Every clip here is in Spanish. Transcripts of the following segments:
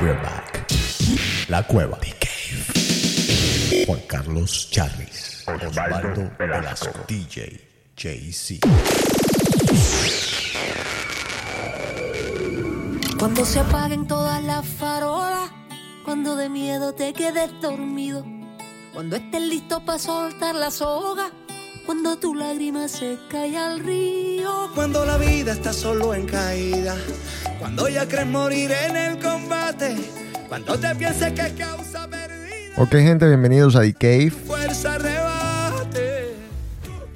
We're back. La cueva. The Cave. Juan Carlos Charris. Osvaldo Velasco. DJ JC. Cuando se apaguen todas las farolas, cuando de miedo te quedes dormido, cuando estés listo para soltar la soga, cuando tu lágrima se cae al río. Cuando la vida está solo en caída, cuando ya crees morir en el combate, cuando te pienses que causa perdida, Ok, gente, bienvenidos a The Cave. fuerza rebate.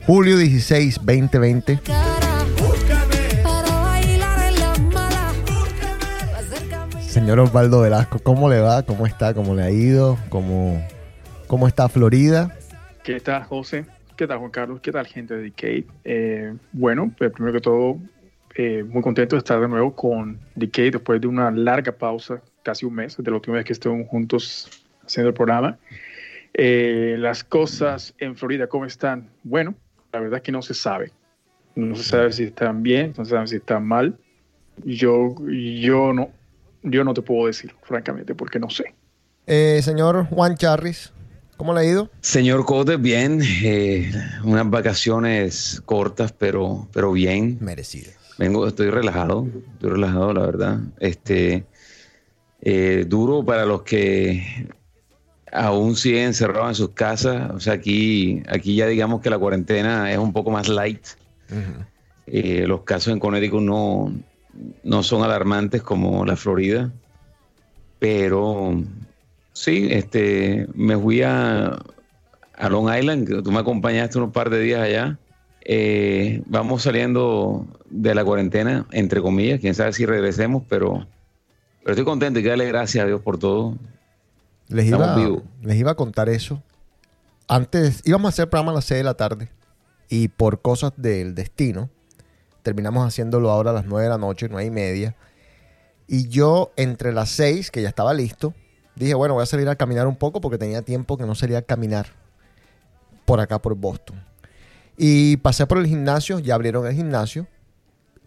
Julio 16, 2020. Cara, Búscame, para bailar en las malas, para hacer camino. Señor Osvaldo Velasco, ¿cómo le va? ¿Cómo está? ¿Cómo le ha ido? ¿Cómo, cómo está Florida? ¿Qué tal, José? ¿Qué tal, Juan Carlos? ¿Qué tal, gente de Decade? Eh, bueno, pues primero que todo, eh, muy contento de estar de nuevo con Decade después de una larga pausa, casi un mes, de la última vez que estuvimos juntos haciendo el programa. Eh, las cosas en Florida, ¿cómo están? Bueno, la verdad es que no se sabe. No se sabe si están bien, no se sabe si están mal. Yo, yo, no, yo no te puedo decir, francamente, porque no sé. Eh, señor Juan Charris, ¿cómo le ha ido? Señor Cote, bien, eh, unas vacaciones cortas, pero, pero bien. Merecido. Vengo, estoy relajado, estoy relajado, la verdad. Este, eh, duro para los que aún siguen encerrados en sus casas. O sea, aquí, aquí ya digamos que la cuarentena es un poco más light. Eh, los casos en Connecticut no, no son alarmantes como la Florida, pero sí, este, me fui a, a Long Island, tú me acompañaste unos par de días allá. Eh, vamos saliendo de la cuarentena, entre comillas, quién sabe si regresemos, pero, pero estoy contento y que darle gracias a Dios por todo. Les iba, les iba a contar eso. Antes íbamos a hacer programa a las 6 de la tarde y por cosas del destino terminamos haciéndolo ahora a las 9 de la noche, 9 y media. Y yo entre las 6, que ya estaba listo, dije, bueno, voy a salir a caminar un poco porque tenía tiempo que no salía a caminar por acá, por Boston. Y pasé por el gimnasio, ya abrieron el gimnasio.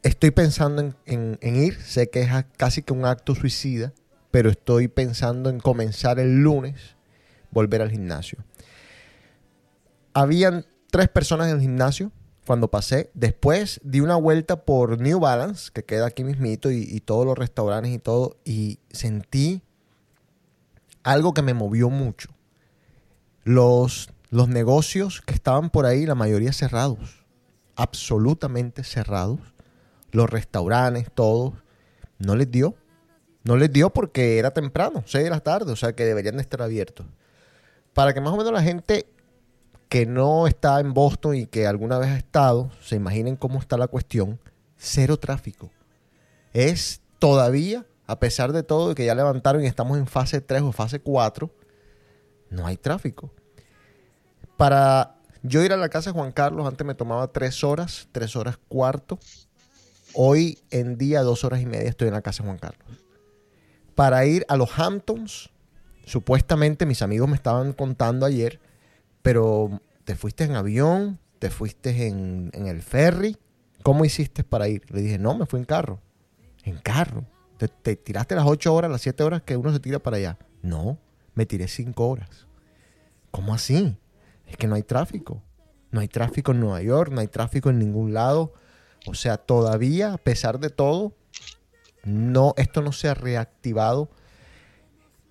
Estoy pensando en, ir, sé que es casi que un acto suicida, pero estoy pensando en comenzar el lunes, volver al gimnasio. Habían tres personas en el gimnasio cuando pasé. Después di una vuelta por New Balance, que queda aquí mismito, y, y todos los restaurantes y todo, y sentí algo que me movió mucho. Los, los negocios que estaban por ahí, la mayoría cerrados, absolutamente cerrados. Los restaurantes, todos, no les dio. No les dio porque era temprano, 6 de la tarde, o sea que deberían de estar abiertos. Para que más o menos la gente que no está en Boston y que alguna vez ha estado, se imaginen cómo está la cuestión, cero tráfico. Es todavía, a pesar de todo, que ya levantaron y estamos en fase 3 o fase 4, no hay tráfico. Para yo ir a la casa de Juan Carlos, antes me tomaba 3 horas, 3 horas cuarto. Hoy en día, 2 horas y media estoy en la casa de Juan Carlos para ir a los Hamptons. Supuestamente mis amigos me estaban contando ayer, pero te fuiste en avión, te fuiste en, el ferry. ¿Cómo hiciste para ir? Le dije, no, me fui en carro. En carro. Te, te tiraste las 8 horas, las 7 horas que uno se tira para allá. No, me tiré 5 horas. ¿Cómo así? Es que no hay tráfico. No hay tráfico en Nueva York, no hay tráfico en ningún lado. O sea, todavía, a pesar de todo, no, esto no se ha reactivado.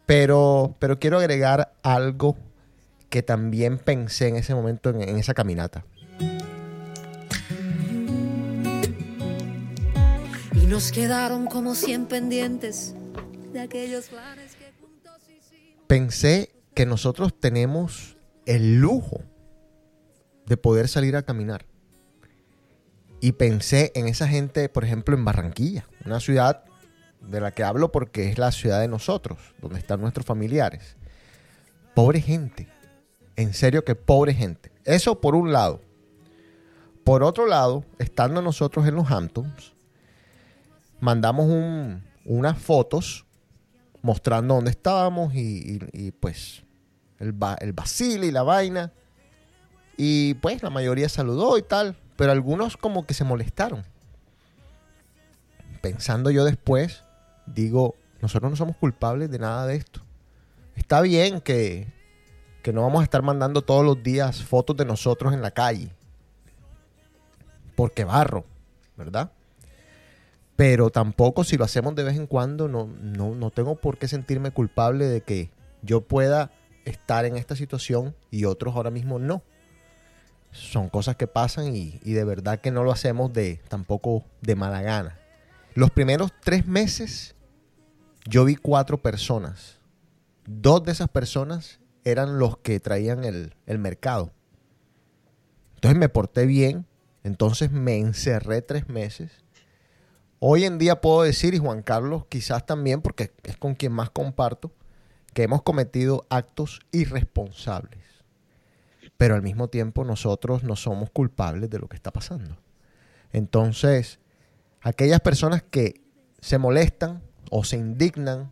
Pero, pero quiero agregar algo que también pensé en ese momento, en, en esa caminata. Y nos quedaron como 100 pendientes de aquellos planes que juntos hicimos. Pensé que nosotros tenemos el lujo de poder salir a caminar. Y pensé en esa gente, por ejemplo, en Barranquilla, una ciudad de la que hablo porque es la ciudad de nosotros, donde están nuestros familiares. Pobre gente. En serio que pobre gente. Eso por un lado. Por otro lado, estando nosotros en los Hamptons, mandamos un- unas fotos mostrando dónde estábamos y, pues el, ba- el y la vaina. Y pues la mayoría saludó y tal, pero algunos como que se molestaron. Pensando yo después, digo, Nosotros no somos culpables de nada de esto. Está bien que, que no vamos a estar mandando todos los días fotos de nosotros en la calle. Porque barro, ¿verdad? Pero tampoco si lo hacemos de vez en cuando, no, no, no tengo por qué sentirme culpable de que yo pueda estar en esta situación y otros ahora mismo no. Son cosas que pasan y, de verdad que no lo hacemos de tampoco de mala gana. Los primeros tres meses yo vi cuatro personas. Dos de esas personas eran los que traían el, el mercado. Entonces me porté bien. Entonces me encerré tres meses. Hoy en día puedo decir, y Juan Carlos quizás también, porque es con quien más comparto, que hemos cometido actos irresponsables. Pero al mismo tiempo nosotros no somos culpables de lo que está pasando. Entonces, aquellas personas que se molestan o se indignan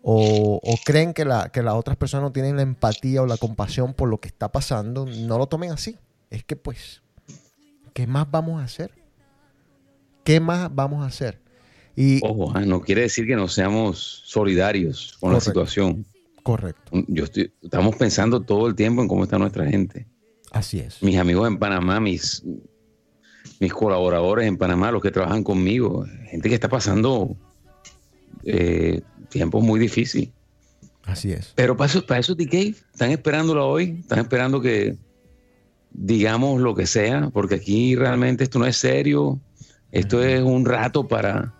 o, creen que, que las otras personas no tienen la empatía o la compasión por lo que está pasando, no lo tomen así. Es que pues, ¿qué más vamos a hacer? ¿Qué más vamos a hacer? Y, Ojo, ah, no quiere decir que no seamos solidarios con la situación. correcto, Yo estoy, estamos pensando todo el tiempo en cómo está nuestra gente. así es. Mis amigos en Panamá, mis, mis colaboradores en Panamá, los que trabajan conmigo, gente que está pasando eh, tiempos muy difíciles. Así es. Pero para eso, para eso TK, están esperándolo hoy, están esperando que digamos lo que sea, porque aquí realmente esto no es serio, esto es un rato para,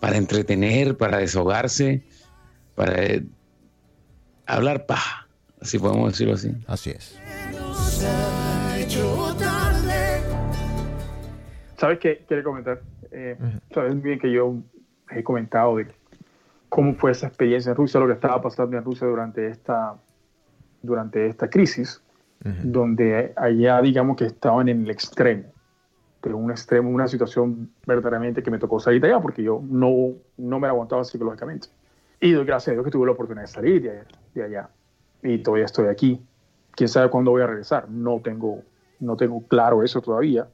para entretener, para desahogarse, para eh, hablar paja, así podemos decirlo así. Así es. ¿Sabes qué? Quiero comentar. Eh, Ujú. Sabes bien que yo he comentado de cómo fue esa experiencia en Rusia, lo que estaba pasando en Rusia durante esta, durante esta crisis, donde allá digamos que estaban en el extremo, de un extremo, una situación verdaderamente que me tocó salir de allá porque yo no, no me aguantaba psicológicamente. Y doy gracias a Dios que tuve la oportunidad de salir de, de allá. Y todavía estoy aquí. Quién sabe cuándo voy a regresar. No tengo, no tengo claro eso todavía.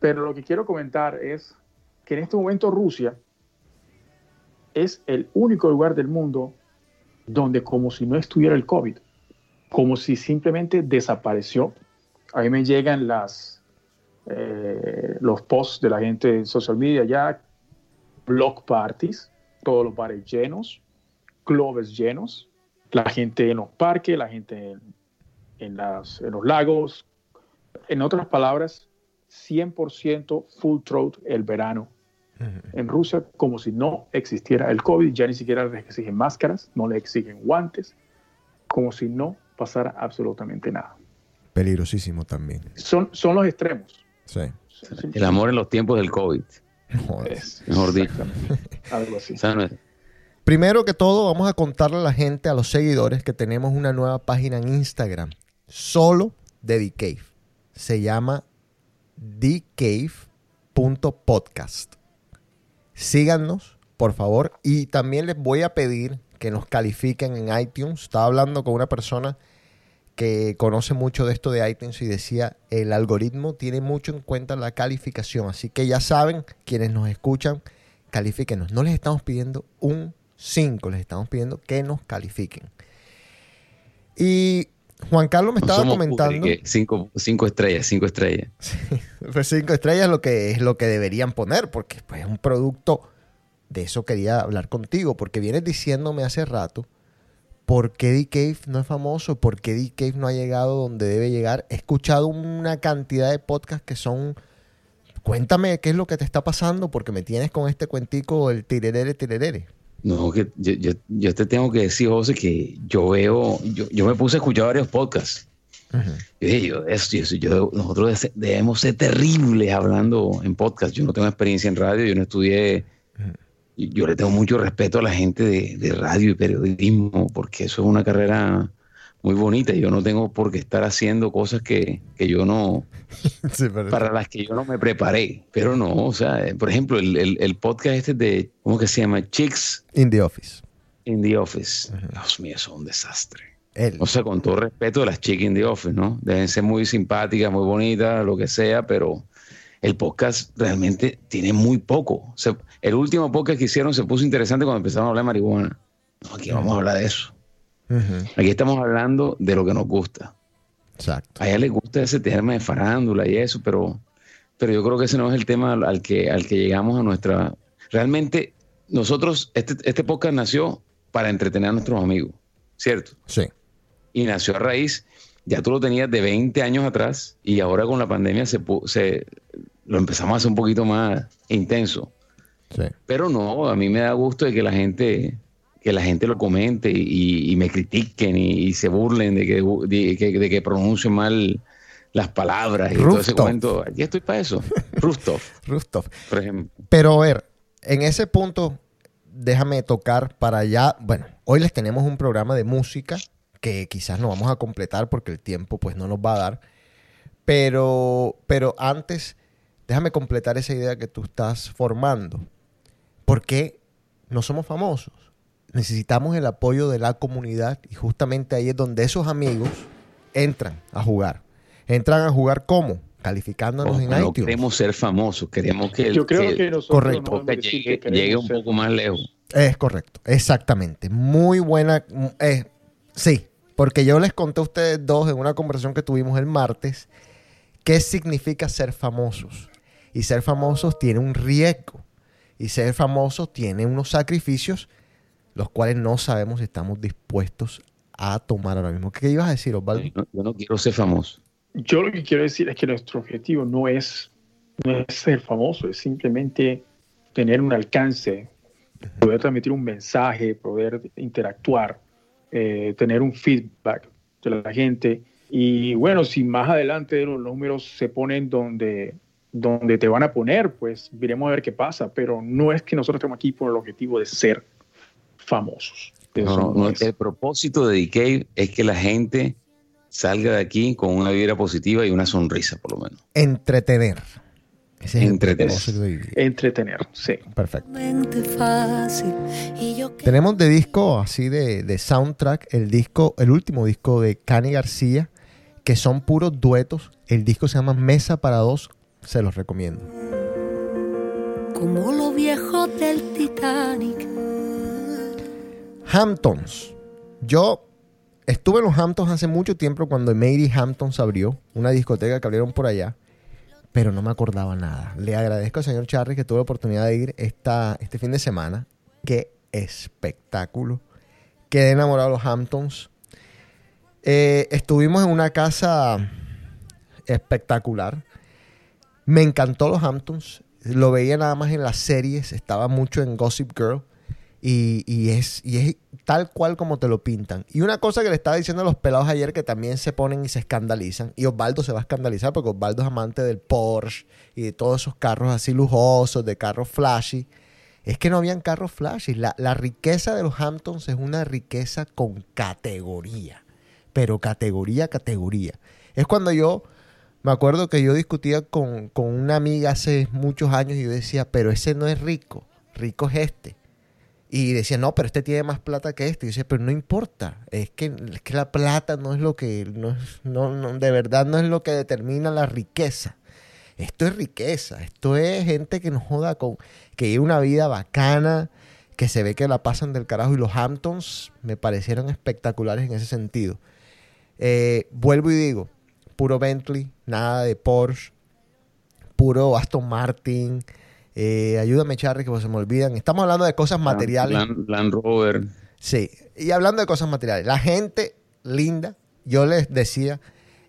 Pero lo que quiero comentar es que en este momento Rusia es el único lugar del mundo donde como si no estuviera el COVID, como si simplemente desapareció. A mí me llegan las, eh, los posts de la gente en social media ya, block parties, todos los bares llenos, clubes llenos, la gente en los parques, la gente en, en las, en los lagos. En otras palabras, 100% full throat el verano en Rusia como si no existiera el COVID, ya ni siquiera les exigen máscaras, no le exigen guantes, como si no pasara absolutamente nada. Peligrosísimo también. Son, son los extremos. Sí. El amor en los tiempos del COVID, Joder. Mejor dicho. algo así. O sea, no es- Primero que todo, vamos a contarle a la gente, a los seguidores, que tenemos una nueva página en Instagram, solo de The Cave. Se llama thecave.podcast. Síganos, por favor, y también les voy a pedir que nos califiquen en iTunes. Estaba hablando con una persona que conoce mucho de esto de iTunes y decía, el algoritmo tiene mucho en cuenta la calificación, así que ya saben, quienes nos escuchan, califíquenos. No les estamos pidiendo un 5, les estamos pidiendo que nos califiquen. Y Juan Carlos me estaba somos comentando, cinco, cinco estrellas, cinco estrellas. pues 5 estrellas es lo que es lo que deberían poner, porque pues, es un producto, de eso quería hablar contigo, porque vienes diciéndome hace rato, ¿por qué D-Cave no es famoso? ¿Por qué D-Cave no ha llegado donde debe llegar? He escuchado una cantidad de podcasts que son... Cuéntame qué es lo que te está pasando, porque me tienes con este cuentico el tirerere, tirerere. No, que yo, yo, yo te tengo que decir, José, que yo veo, yo, yo me puse a escuchar varios podcasts. Yo dije, yo, eso, yo- yo- nosotros de- debemos ser terribles hablando en podcast. Yo no tengo experiencia en radio, yo no estudié. Yo le tengo mucho respeto a la gente de, de radio y periodismo, porque eso es una carrera muy bonita. Yo no tengo por qué estar haciendo cosas que, que yo no, Sí, para las que yo no me preparé. Pero no, o sea, eh, por ejemplo, el, el- el podcast este de, ¿cómo que se llama? Chicks In the Office. in the Office. Dios mío, eso es un desastre. Él. O sea, con todo respeto de las chicas in the office, ¿no? Deben ser muy simpáticas, muy bonitas, lo que sea, pero el podcast realmente tiene muy poco. el último podcast que hicieron se puso interesante cuando empezamos a hablar de marihuana. No, aquí vamos a hablar de eso. Aquí estamos hablando de lo que nos gusta. Exacto. A ella le gusta ese tema de farándula y eso, pero, pero yo creo que ese no es el tema al que, al que llegamos a nuestra... Realmente nosotros, este, este podcast nació para entretener a nuestros amigos, ¿cierto? Sí. Y nació a raíz, ya tú lo tenías de 20 años atrás y ahora con la pandemia se, se lo empezamos a hacer un poquito más intenso. Sí. Pero no, a mí me da gusto de que la gente que la gente lo comente y, me critiquen y, se burlen de que, de, que, pronuncie mal las palabras y todo ese cuento. Aquí estoy para eso. Rustov. Rustov. Por ejemplo. Pero a ver, en ese punto, déjame tocar para allá. Bueno, hoy les tenemos un programa de música que quizás no vamos a completar porque el tiempo pues no nos va a dar. Pero, pero antes, déjame completar esa idea que tú estás formando. ¿Por qué no somos famosos? necesitamos el apoyo de la comunidad y justamente ahí es donde esos amigos entran a jugar. Entran a jugar ¿cómo? Calificándonos en no queremos ser famosos, queremos que, Yo creo que, correcto. llegue, un poco más lejos. Es correcto, exactamente. Muy buena. Eh, sí, porque yo les conté a ustedes dos en una conversación que tuvimos el martes qué significa ser famosos. Y ser famosos tiene un riesgo. Y ser famosos tiene unos sacrificios los cuales no sabemos si estamos dispuestos a tomar ahora mismo. ¿Qué ibas a decir, Osvaldo? Yo no, quiero ser famoso. Yo lo que quiero decir es que nuestro objetivo no es, ser famoso, es simplemente tener un alcance, poder transmitir un mensaje, poder interactuar, eh, tener un feedback de la gente. Y bueno, si más adelante los números se ponen donde, donde te van a poner, pues veremos a ver qué pasa. Pero no es que nosotros estemos aquí por el objetivo de ser famosos. el propósito de Decay es que la gente salga de aquí con una vibra positiva y una sonrisa, por lo menos. Entretener. Entretener. Entretener, sí. Perfecto. Tenemos de disco, así de, de, soundtrack, el disco, el último disco de Cani García, que son puros duetos. El disco se llama Mesa para dos, se los recomiendo. Como los viejos del Titanic Hamptons. Yo estuve en los Hamptons hace mucho tiempo cuando Mary Hamptons abrió, una discoteca que abrieron por allá, pero no me acordaba nada. Le agradezco al señor Charlie que tuve la oportunidad de ir esta, este fin de semana. Qué espectáculo. Quedé enamorado de los Hamptons. Eh, estuvimos en una casa espectacular. Me encantó los Hamptons. Lo veía nada más en las series. Estaba mucho en Gossip Girl. Y, es, y es tal cual como te lo pintan. Y una cosa que le estaba diciendo a los pelados ayer que también se ponen y se escandalizan, y Osvaldo se va a escandalizar porque Osvaldo es amante del Porsche y de todos esos carros así lujosos, de carros flashy, es que no habían carros flashy. La, la riqueza de los Hamptons es una riqueza con categoría, pero categoría, categoría. Es cuando yo, me acuerdo que yo discutía con, con una amiga hace muchos años y yo decía, pero ese no es rico, rico es este. Y decía, no, pero este tiene más plata que este. Y yo decía, pero no importa. Es que, es que la plata no es lo que, no, no, de verdad no es lo que determina la riqueza. Esto es riqueza. Esto es gente que nos joda con, que vive una vida bacana, que se ve que la pasan del carajo. Y los Hamptons me parecieron espectaculares en ese sentido. Eh, vuelvo y digo, puro Bentley, nada de Porsche, puro Aston Martin, eh, ayúdame, Charlie, que se me olvidan. Estamos hablando de cosas materiales. Land, Rover. Sí, y hablando de cosas materiales. La gente linda, yo les decía,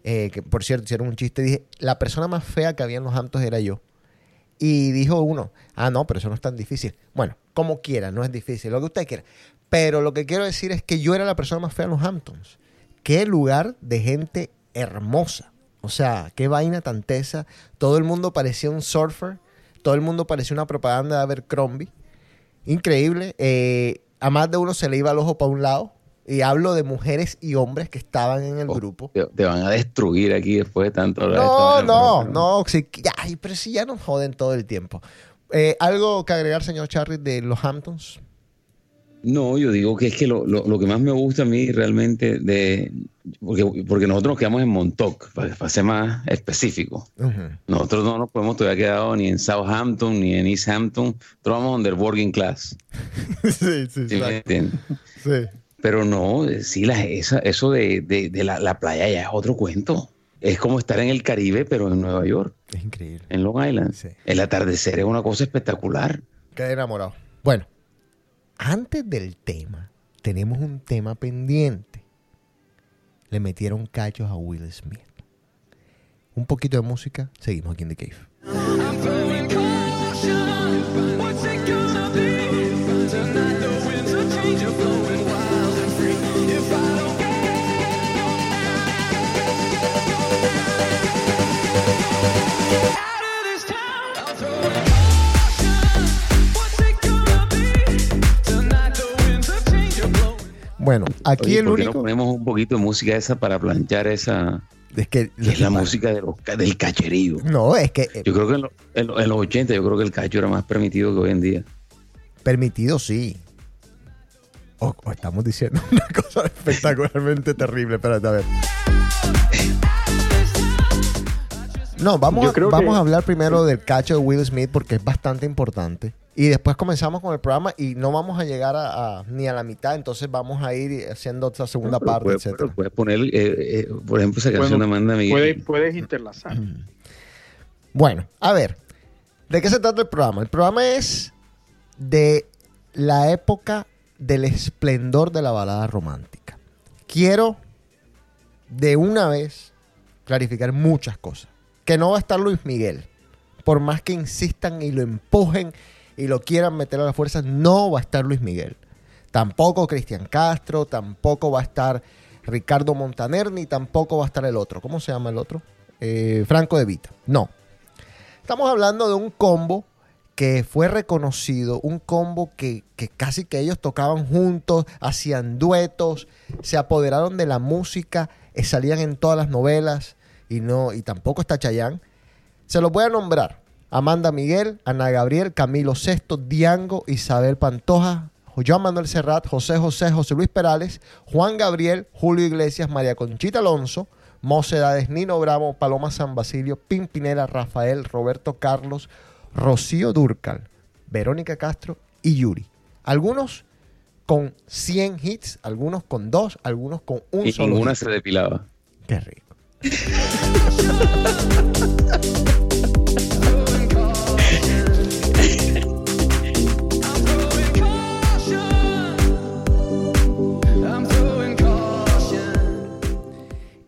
eh, que por cierto, hicieron un chiste, dije, la persona más fea que había en los Hamptons era yo. Y dijo uno, ah, no, pero eso no es tan difícil. Bueno, como quiera, no es difícil, lo que usted quiera. Pero lo que quiero decir es que yo era la persona más fea en los Hamptons. Qué lugar de gente hermosa. O sea, qué vaina tan tesa. Todo el mundo parecía un surfer todo el mundo parecía una propaganda de Abercrombie. Increíble. Eh, a más de uno se le iba el ojo para un lado. Y hablo de mujeres y hombres que estaban en el oh, grupo. Te, van a destruir aquí después de tanto. No, no, no. pero si ya nos joden todo el tiempo. Eh, ¿Algo que agregar, señor Charlie, de los Hamptons? No, yo digo que es que lo, lo, lo que más me gusta a mí realmente de... Porque, porque nosotros nos quedamos en Montauk, para, para ser más específico. Nosotros no nos podemos todavía quedado ni en Southampton ni en East Hampton. Nosotros vamos under working class. sí, sí, ¿sí me? Sí. Pero no, eh, sí, la, esa, eso de, de- de la, la playa ya es otro cuento. Es como estar en el Caribe, pero en Nueva York, Es increíble. en Long Island. Sí. El atardecer es una cosa espectacular. Quedé enamorado. Bueno, antes del tema, tenemos un tema pendiente. Le metieron cachos a Will Smith. Un poquito de música, seguimos aquí en The Cave. Bueno, aquí Oye, el ¿por qué único. no ponemos un poquito de música esa para planchar esa... Es que, que es la música de los ca- del cacherío. No, es que eh, Yo creo que en, lo- en lo- en los 80 yo creo que el cacho era más permitido que hoy en día. permitido sí. O, o estamos diciendo una cosa espectacularmente terrible. Espérate, a ver. No, vamos, a, vamos que- a hablar primero del cacho de Will Smith porque es bastante importante. Y después comenzamos con el programa y no vamos a llegar a, a- ni a la mitad, entonces vamos a ir haciendo otra segunda parte, etcétera. pero puedes poner, eh, eh, por ejemplo, esa canción Bueno, de Amanda Miguel. Puedes, puedes interlazar. Bueno, a ver, ¿de qué se trata el programa? El programa es de la época del esplendor de la balada romántica. Quiero de una vez clarificar muchas cosas. Que no va a estar Luis Miguel. Por más que insistan y lo empujen y lo quieran meter a la fuerza, no va a estar Luis Miguel. Tampoco Cristian Castro, tampoco va a estar Ricardo Montaner, ni tampoco va a estar el otro. ¿Cómo se llama el otro? Eh, Franco de Vita. No. Estamos hablando de un combo que fue reconocido, un combo que, que casi que ellos tocaban juntos, hacían duetos, se apoderaron de la música, eh, salían en todas las novelas y no y tampoco está Chayán. Se los voy a nombrar. Amanda Miguel, Ana Gabriel, Camilo Sesto, Diango, Isabel Pantoja, Joan Manuel Serrat, José José, José Luis Perales, Juan Gabriel, Julio Iglesias, María Conchita Alonso, Mocedades, Nino Bravo, Paloma San Basilio, Pimpinela, Rafael, Roberto Carlos, Rocío Durcal, Verónica Castro y Yuri. Algunos con 100 hits, algunos con dos, algunos con un y solo ninguna hit. se depilaba. Qué rico.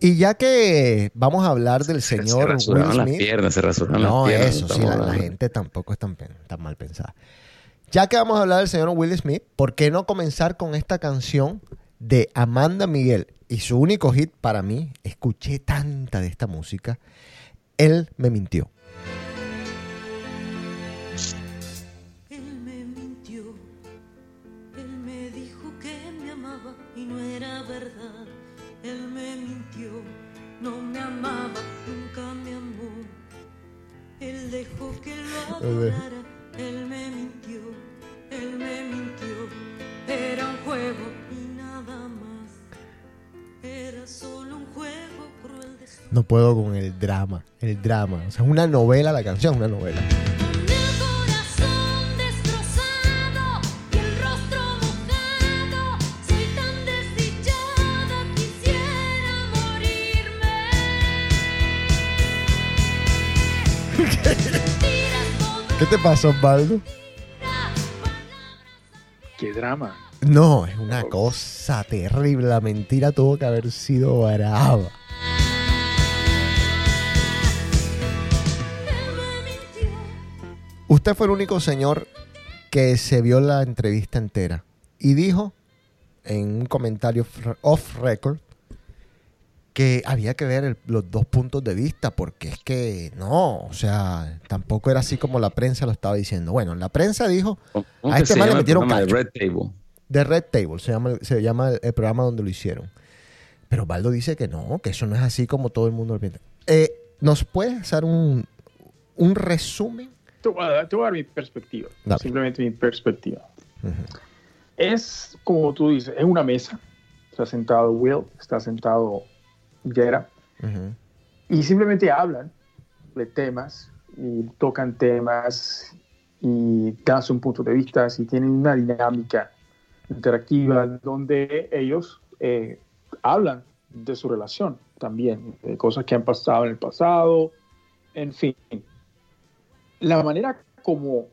Y ya que vamos a hablar del se señor Will rasuraban las Smith, piernas, se rasuraban no, las piernas. eso sí, la, gente tampoco es tan mal pensada. Ya que vamos a hablar del señor Will Smith, ¿por qué no comenzar con esta canción de Amanda Miguel? Y su único hit para mí, escuché tanta de esta música, Él me mintió. Él me mintió, él me mintió. Era un juego y nada más. Era solo un juego cruel de su No puedo con el drama, el drama. O sea, es una novela la canción, una novela. ¿Qué te pasó, Osvaldo? Qué drama. No, es una cosa terrible. La mentira tuvo que haber sido brava. Usted fue el único señor que se vio la entrevista entera y dijo en un comentario off record que había que ver el- los dos puntos de vista porque es que no, o sea, tampoco era así como la prensa lo estaba diciendo. Bueno, la prensa dijo ¿Cómo- cómo A que este se man le metieron programa de. Red Table? The Red Table, se llama, se llama el, el programa donde lo hicieron. Pero Baldo dice que no, que eso no es así como todo el mundo lo piensa. Eh, ¿Nos puedes hacer un, un resumen? Te voy, a dar, te voy a dar mi perspectiva. Dale. Simplemente mi perspectiva. Es como tú dices, es una mesa. Está sentado Will, está sentado Jera, Ujú. y simplemente hablan de temas y tocan temas y dan su punto de vista y tienen una dinámica interactiva donde ellos eh, hablan de su relación también, de cosas que han pasado en el pasado, en fin. La manera como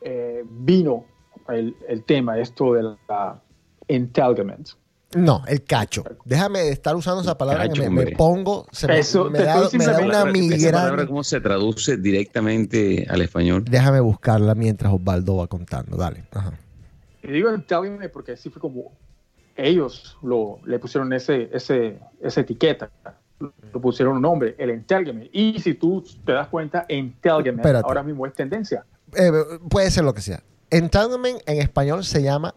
eh, vino el, el tema, esto de la entanglement, No, el cacho. Déjame de estar usando esa palabra Cacho, que me, pongo, se me, Eso, me da, me una migraña. ¿Cómo se traduce directamente al español? Déjame buscarla mientras Osvaldo va contando. Dale. Ajá. Y digo entanglement porque así fue como ellos lo, le pusieron ese, ese, esa etiqueta, le pusieron un nombre, el entanglement. Y si tú te das cuenta, Espérate. ahora mismo es tendencia. Eh, puede ser lo que sea. Entanglement en español se llama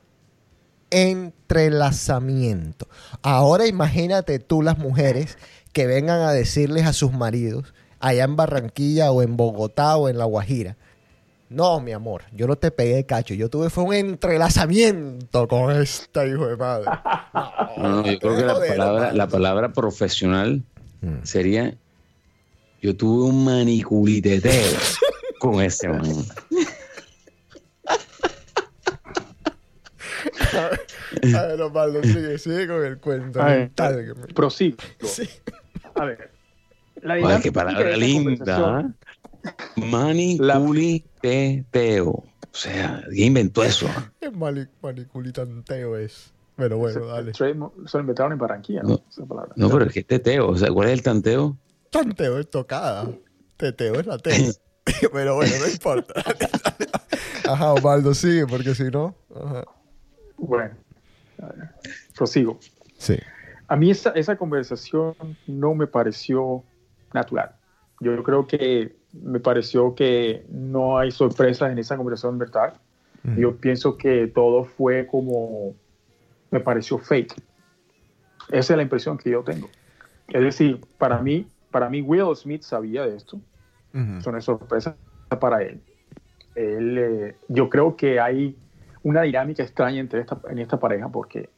entrelazamiento. Ahora imagínate tú las mujeres que vengan a decirles a sus maridos allá en Barranquilla o en Bogotá o en La Guajira. No, mi amor, yo no te pegué cacho, yo tuve fue un entrelazamiento con esta hijo de madre. No, no, yo creo que la palabra, la palabra profesional Mm. sería yo tuve un maniculiteteo con ese man. A ver, Osvaldo, sigue, sigue con el cuento. A ver, Entanglement. prosigo. Sí. A ver. La Ay, qué palabra linda. ¿ah? Maniculiteteo. O sea, ¿quién inventó eso? Qué mani- maniculitanteo es. Pero bueno, dale. Se lo inventaron en Barranquilla, ¿no? No. Esa palabra. No, pero es que teteo. O sea, ¿cuál es el tanteo? Tanteo es tocada. Teteo es la tele. Pero bueno, no importa. Ajá, Osvaldo, sigue, porque si no. Ajá. Bueno, prosigo. Sí. A mí esa, esa conversación no me pareció natural. Yo creo que me pareció que no hay sorpresas en esa conversación, ¿verdad? Yo pienso que todo fue como, me pareció fake. Esa es la impresión que yo tengo. Es decir, para mí, para mí Will Smith sabía de esto. Ujú. Eso no es sorpresa para él. Él, eh, yo creo que hay una dinámica extraña entre esta, en esta pareja porque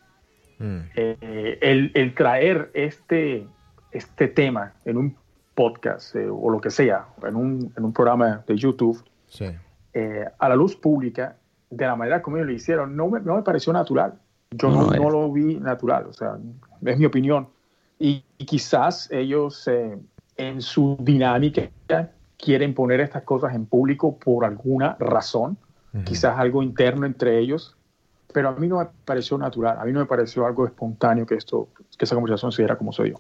Mm. eh, el, el traer este, este tema en un podcast eh, o lo que sea, en un, en un programa de YouTube, Sí. eh, a la luz pública, de la manera como ellos lo hicieron, no me, no me pareció natural. Yo No, no, no lo vi natural, o sea, es mi opinión. Y, y quizás ellos eh, en su dinámica quieren poner estas cosas en público por alguna razón, quizás algo interno entre ellos, pero a mí no me pareció natural, a mí no me pareció algo espontáneo que esto, que esa conversación se diera como se dio.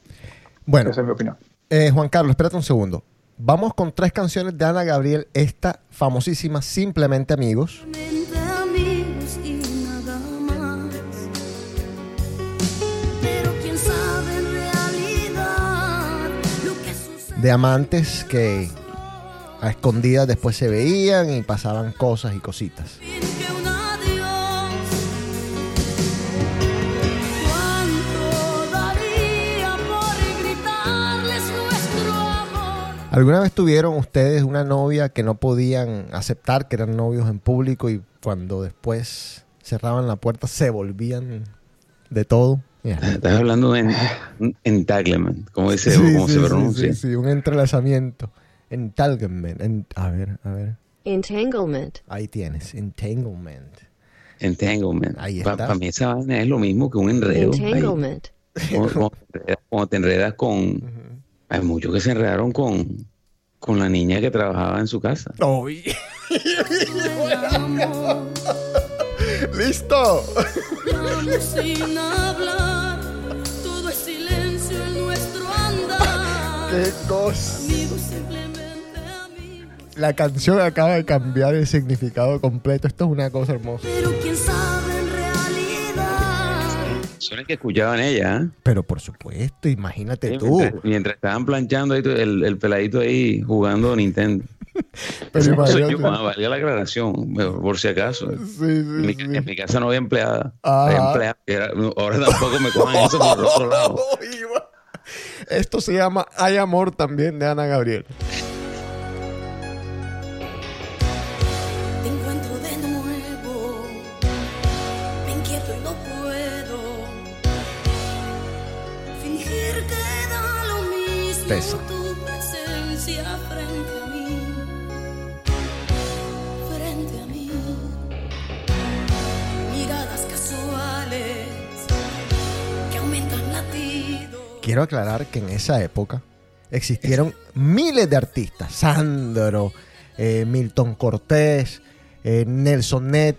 Bueno, Esa es mi opinión. eh, Juan Carlos, espérate un segundo. Vamos con tres canciones de Ana Gabriel, esta famosísima Simplemente Amigos. Simplemente amigos y nada más. Pero quién sabe en realidad lo que sucede. de amantes que a escondidas después se veían y pasaban cosas y cositas. ¿Alguna vez tuvieron ustedes una novia que no podían aceptar que eran novios en público y cuando después cerraban la puerta se volvían de todo? Yeah. Estás hablando de en- entanglement, como dice, Sí, cómo sí, se pronuncia. sí, sí, un entrelazamiento. Entanglement. En- a ver, a ver. Entanglement. Ahí tienes. Entanglement. Entanglement. Ahí Para está. mí esa vaina es lo mismo que un enredo. Entanglement. Cuando, cuando te enredas- cuando te enredas con... Hay muchos que se enredaron con, con la niña que trabajaba en su casa. El amor. ¡Listo! Vamos sin hablar, todo es silencio en nuestro andar. ¡Qué cosa! La canción acaba de cambiar el significado completo. Esto es una cosa hermosa. Pero quién sabe en realidad. Son el que escuchaban ella, ¿eh? Pero por supuesto, imagínate Sí, tú. Mientras, mientras estaban planchando ahí, el, el peladito ahí jugando Nintendo. Pero No soy yo, ah, valga la aclaración, por si acaso. Sí, sí, En mi, sí. en mi casa no había empleada. Ajá. Había empleada. Era- ahora tampoco me cojan eso por el otro lado. Esto se llama Hay Amor también de Ana Gabriel. Quiero aclarar que en esa época existieron miles de artistas. Sandro, eh, Milton Cortés, eh, Nelson Net.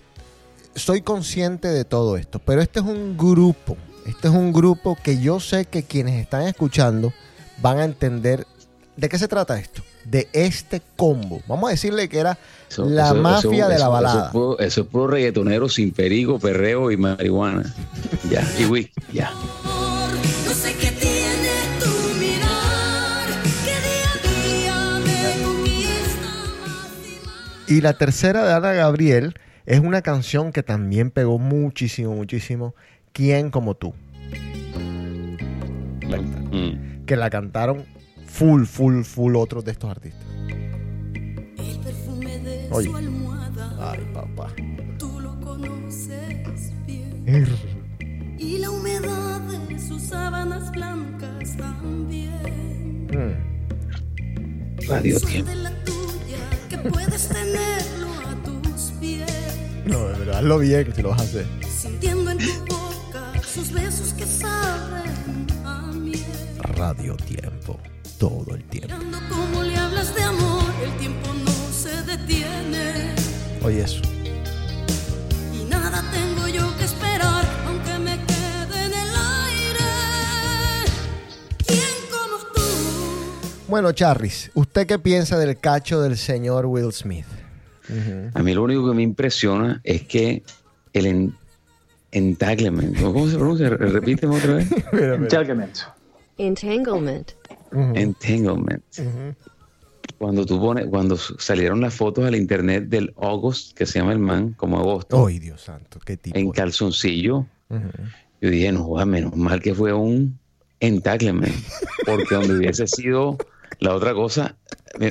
Soy consciente de todo esto, pero este es un grupo. Este es un grupo que yo sé que quienes están escuchando van a entender de qué se trata esto. De este combo. Vamos a decirle que era Eso- la eso- mafia eso- de la eso- balada. Eso es, puro, eso es puro reggaetonero sin perico, perreo y marihuana. Ya, y whisky, ya. Y la tercera de Ana Gabriel es una canción que también pegó muchísimo, muchísimo. ¿Quién como tú? Mm. Que la cantaron full, full, full otros de estos artistas. El perfume de Oye. su almohada, Ay, papá. tú lo conoces bien. Mm. Y la humedad de sus sábanas blancas también. Radio Soy Tiempo. de la tuya, que puedes tenerlo a tus pies. No, de verdad, hazlo bien si lo vas a hacer. Sintiendo en tu boca sus besos que saben. Radio Tiempo. Todo el tiempo. Mirando cómo le hablas de amor, el tiempo no se detiene. Oye, eso. Y nada tengo yo que esperar, aunque me quede en el aire. ¿Quién como tú? Bueno, Charris, ¿usted qué piensa del cacho del señor Will Smith? A mí lo único que me impresiona es que el en- entanglement, ¿cómo cómo se pronuncia? Repíteme otra vez. Entanglement. Entanglement. Entanglement. Cuando tú pones, cuando salieron las fotos al internet del August, que se llama el man, como agosto, Ay, Dios santo, qué tipo. en calzoncillo, yo dije, no, joda, menos mal que fue un entanglement, porque donde hubiese sido la otra cosa,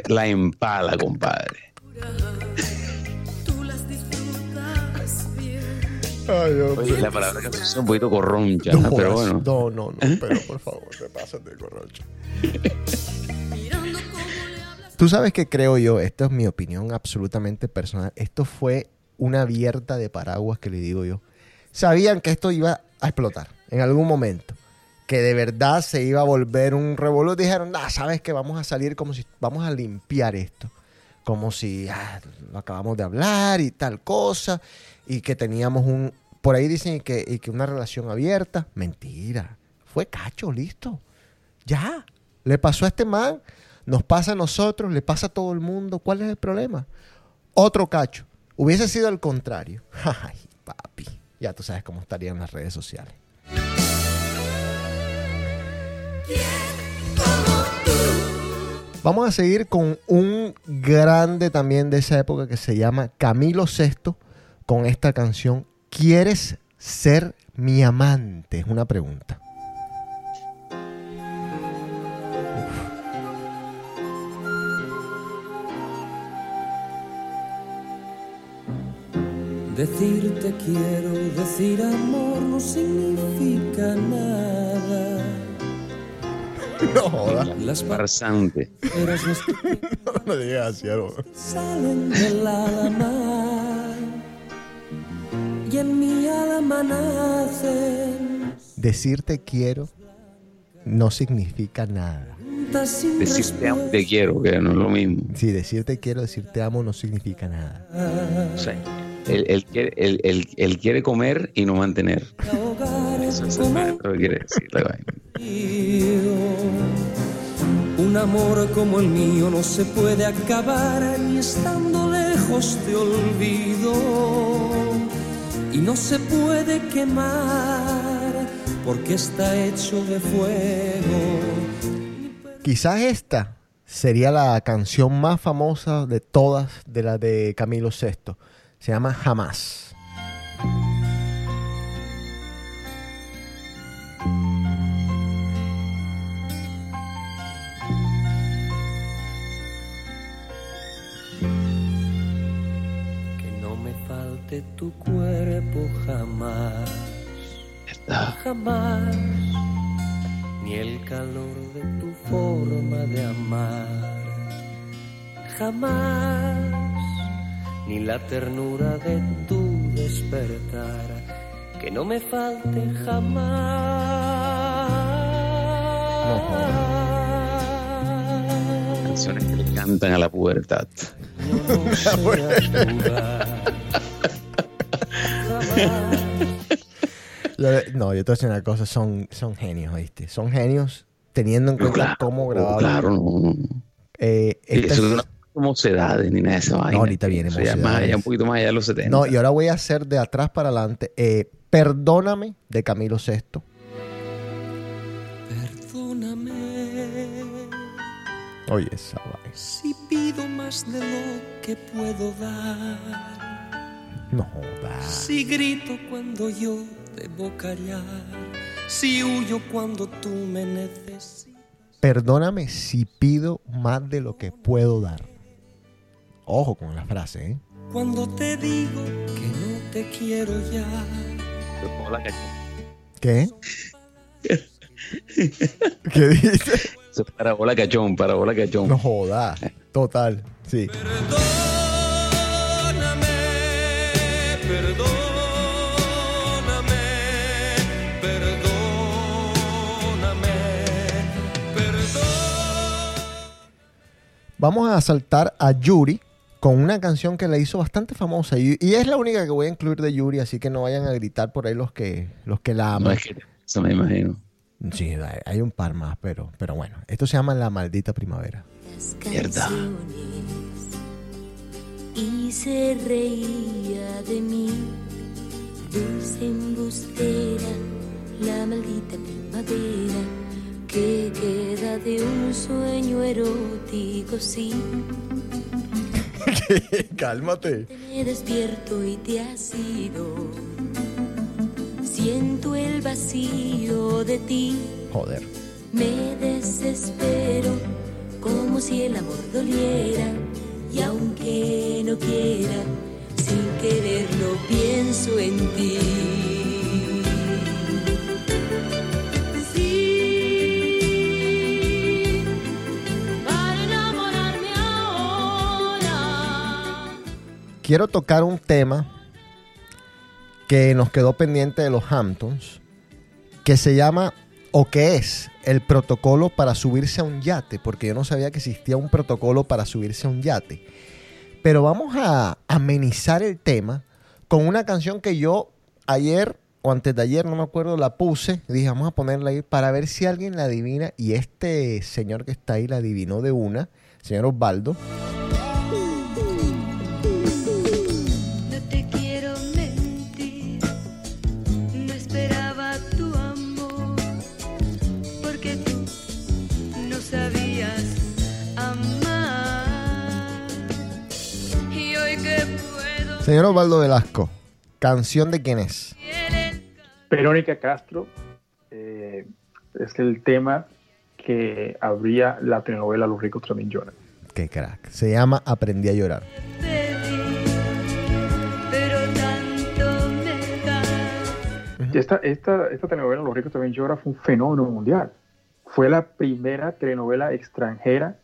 la empala, compadre. Ay, Dios Oye, mío. la palabra que es un poquito corroncha, No, pero bueno. no, no, no, pero por favor, te pasas de corrocho. Mirando cómo le hablas. Tú sabes que creo yo, esto es mi opinión absolutamente personal, esto fue una abierta de paraguas que le digo yo. Sabían que esto iba a explotar en algún momento, que de verdad se iba a volver un revolú. Dijeron, ah, sabes que vamos a salir como si vamos a limpiar esto, como si ah, lo acabamos de hablar y tal cosa, y que teníamos un, por ahí dicen que, que una relación abierta. Mentira, fue cacho, listo. Ya, le pasó a este man, nos pasa a nosotros, le pasa a todo el mundo. ¿Cuál es el problema? Otro cacho. Hubiese sido al contrario. Ay, papi. Ya tú sabes cómo estarían las redes sociales. Vamos a seguir con un grande también de esa época que se llama Camilo VI con esta canción ¿Quieres ser mi amante? Es una pregunta. Decirte quiero, decir amor no significa nada. No jodas. Las Farsante. no No digas así, salen del alma y en mi alma nacen Decirte quiero no significa nada. Decirte amo, te quiero, que no es lo mismo. Si decirte quiero, decirte amo no significa nada. Sea, él, él quiere, él, él- él quiere comer y no mantener. Eso es como lo que quiere decir la vaina. Un amor como el mío no se puede acabar ni estando lejos te olvido y no se puede quemar porque está hecho de fuego. Quizás esta sería la canción más famosa de todas de la de Camilo VI. Se llama Jamás. Tu cuerpo jamás, jamás, ni el calor de tu forma de amar, jamás, ni la ternura de tu despertar, que no me falte jamás. Canciones que le cantan a la pubertad. No jamás. Yo- no, yo te voy a decir una cosa, son, son genios, ¿viste? Son genios teniendo en cuenta claro, cómo grababan. Claro, no, no. Eh, esta Eso es- no como sedades ni nada de esa vaina. ahorita viene ya más Mocedades. allá, un poquito más allá de los 70. No, y ahora voy a hacer de atrás para adelante. eh, Perdóname de Camilo VI. Perdóname Oye, esa vaina. si pido más de lo que puedo dar. No jodas. Si grito cuando yo debo callar. Si huyo cuando tú me necesitas. Perdóname si pido más de lo que puedo dar. Ojo con la frase, ¿eh? Cuando te digo que no te quiero ya. ¿Qué? ¿Qué dice? Eso es para bola cachón, para bola cachón. No jodas. Total, sí. Perdóname, Vamos a saltar a Yuri con una canción que la hizo bastante famosa. Y, y es la única que voy a incluir de Yuri, así que no vayan a gritar por ahí los que, los que la No aman. es que eso me imagino. Sí, hay- un par más, pero, pero bueno. Esto se llama La Maldita Primavera. Mierda. Y se reía de mí, dulce embustera, la maldita primavera que queda de un sueño erótico, sí. Cálmate. Me despierto y te has ido. Siento el vacío de ti. Joder. Me desespero como si el amor doliera y aunque no quiera, sin quererlo pienso en ti. Sí, para enamorarme ahora. Quiero tocar un tema que nos quedó pendiente de los Hamptons, que se llama, o que es, el protocolo para subirse a un yate, porque yo no sabía que existía un protocolo para subirse a un yate. Pero vamos a amenizar el tema con una canción que yo ayer o antes de ayer, no me acuerdo, la puse. Dije, vamos a ponerla ahí para ver si alguien la adivina. Y este señor que está ahí la adivinó de una, señor Osvaldo. Señor Osvaldo Velasco, canción de quién es. Verónica Castro eh, es el tema que abría la telenovela Los ricos también lloran. Qué crack. Se llama Aprendí a llorar. Y esta, esta, esta telenovela Los ricos también lloran fue un fenómeno mundial. Fue la primera telenovela extranjera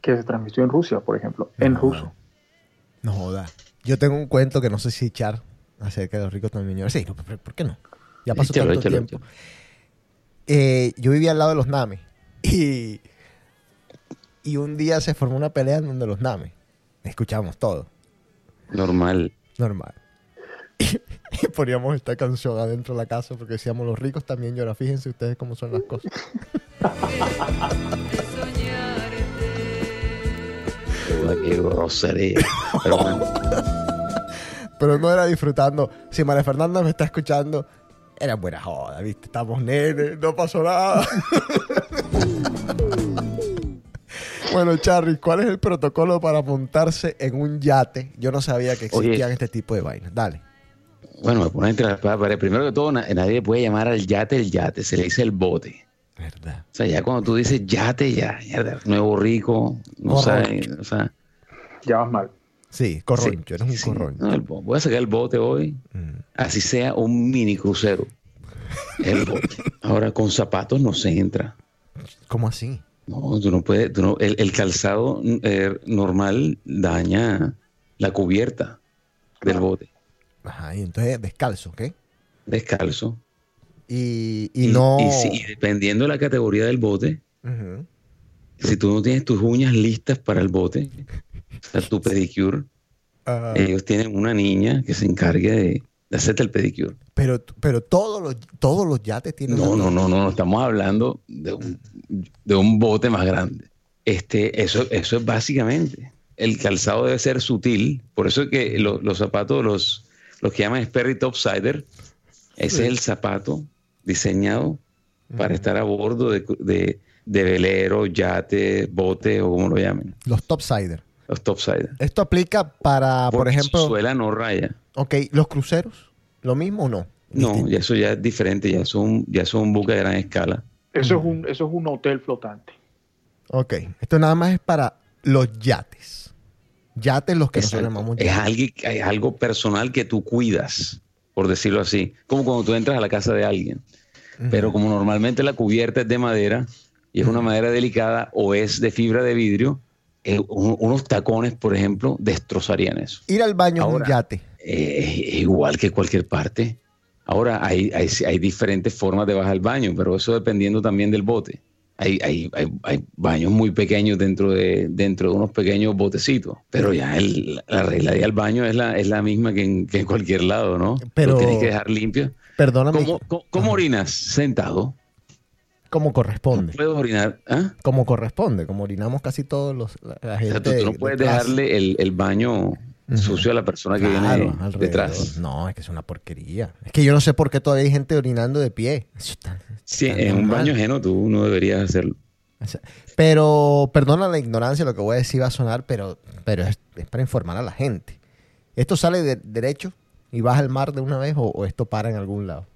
que se transmitió en Rusia, por ejemplo, en ruso. No joda. Yo tengo un cuento que no sé si echar acerca de los ricos también lloran. Sí, no, ¿por por qué no? Ya pasó Échalo, tanto échalo, tiempo. Eh, yo vivía al lado de los Names y, y un día se formó una pelea en donde los Names. Escuchábamos todo. Normal. Normal. Y, poníamos esta canción adentro de la casa porque decíamos los ricos también lloran. Fíjense ustedes cómo son las cosas. Qué grosería. Pero bueno, Pero no era disfrutando. Si María Fernanda me está escuchando, era buena joda, ¿viste? Estamos nenes, no pasó nada. bueno, Charly, ¿cuál es el protocolo para montarse en un yate? Yo no sabía que Oye. existían este tipo de vainas. Dale. bueno, me ponen entre las espada y la pared. Primero que todo, na- nadie puede llamar al yate el yate, se le dice el bote. Verdad. O sea, ya cuando tú dices yate, ya, ya nuevo rico, no Correcto. sabes, o sea, Ya vas mal. Sí, corroncho, Sí, eres un sí. corroncho. No, el voy a sacar el bote hoy, Mm. así sea un mini crucero. El bote. Ahora, con zapatos no se entra. ¿Cómo así? No, tú no puedes, tú no- el, el calzado eh, normal daña la cubierta del bote. Ajá, y entonces descalzo, ¿ok? Descalzo. Y, y no... y si- y dependiendo de la categoría del bote, si tú no tienes tus uñas listas para el bote, o sea, tu pedicure, Ah, ellos tienen una niña que se encargue de, de hacerte el pedicure. pero, pero todos los, todos los yates tienen... No, no, no, no, no estamos hablando de un, de un bote más grande. Este, eso, eso es básicamente. El calzado debe ser sutil, por eso es que lo- los zapatos, los, los que llaman Sperry Topsider, ese Sí. es el zapato diseñado para estar a bordo de, de, de velero, yate, bote o como lo llamen, Los topsider. los Topsider. Esto aplica para, por Porque su ejemplo... suela no raya. Ok, ¿los cruceros? ¿Lo mismo o no? No, ya eso ya es diferente, ya es un, ya es un buque de gran escala. Eso es un, eso es un hotel flotante. Ok, esto nada más es para los yates. Yates los que Exacto. nosotros llamamos es, yates. algo, es algo personal que tú cuidas, por decirlo así. Como cuando tú entras a la casa de alguien. Pero como normalmente la cubierta es de madera y es una madera delicada o es de fibra de vidrio, eh, un- unos tacones, por ejemplo, destrozarían eso. Ir al baño Ahora. un yate. Eh, es igual que cualquier parte. Ahora, hay, hay, hay diferentes formas de bajar al baño, pero eso dependiendo también del bote. Hay, hay, hay, hay baños muy pequeños dentro de, dentro de unos pequeños botecitos, pero ya el- la regla de ir al baño es la, es la misma que en, que en cualquier lado, ¿no? Pero- Lo tienes que dejar limpio. Perdóname. ¿Cómo, cómo- cómo orinas? Sentado. Como corresponde. ¿Puedes orinar? ¿Ah? Como corresponde, como orinamos casi todos los la, O sea, tú, no de puedes dejarle el, el baño sucio a la persona que Claro, viene alrededor. detrás. No, es que es una porquería. Es que yo no sé por qué todavía hay gente orinando de pie. Está- Sí, en un baño ajeno tú no deberías hacerlo. Pero, perdona la ignorancia, lo que voy a decir va a sonar, pero, pero es, es para informar a la gente. ¿Esto sale de, derecho y baja al mar de una vez o, o esto para en algún lado?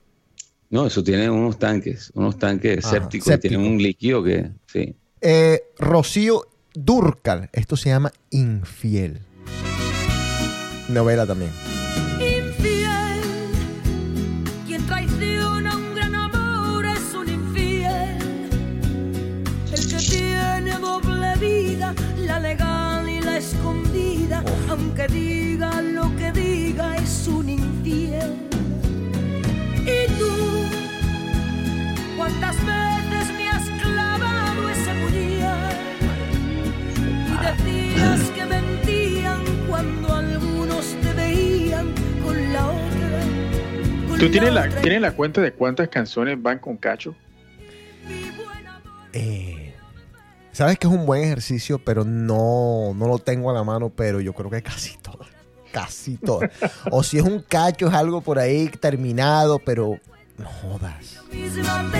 No, eso tiene unos tanques, unos tanques Ajá, sépticos, séptico. tienen un líquido que, sí. Eh, Rocío Durcal, esto se llama Infiel. Novela también. Infiel, quien traiciona un gran amor es un infiel. El que tiene doble vida, la legal y la escondida, aunque diga lo ¿Tú tienes la, tienes la cuenta de cuántas canciones van con Cacho? Eh, Sabes que es un buen ejercicio, pero no, no lo tengo a la mano, pero yo creo que casi todas. Casi todas. o si es un cacho, es algo por ahí terminado, pero no jodas.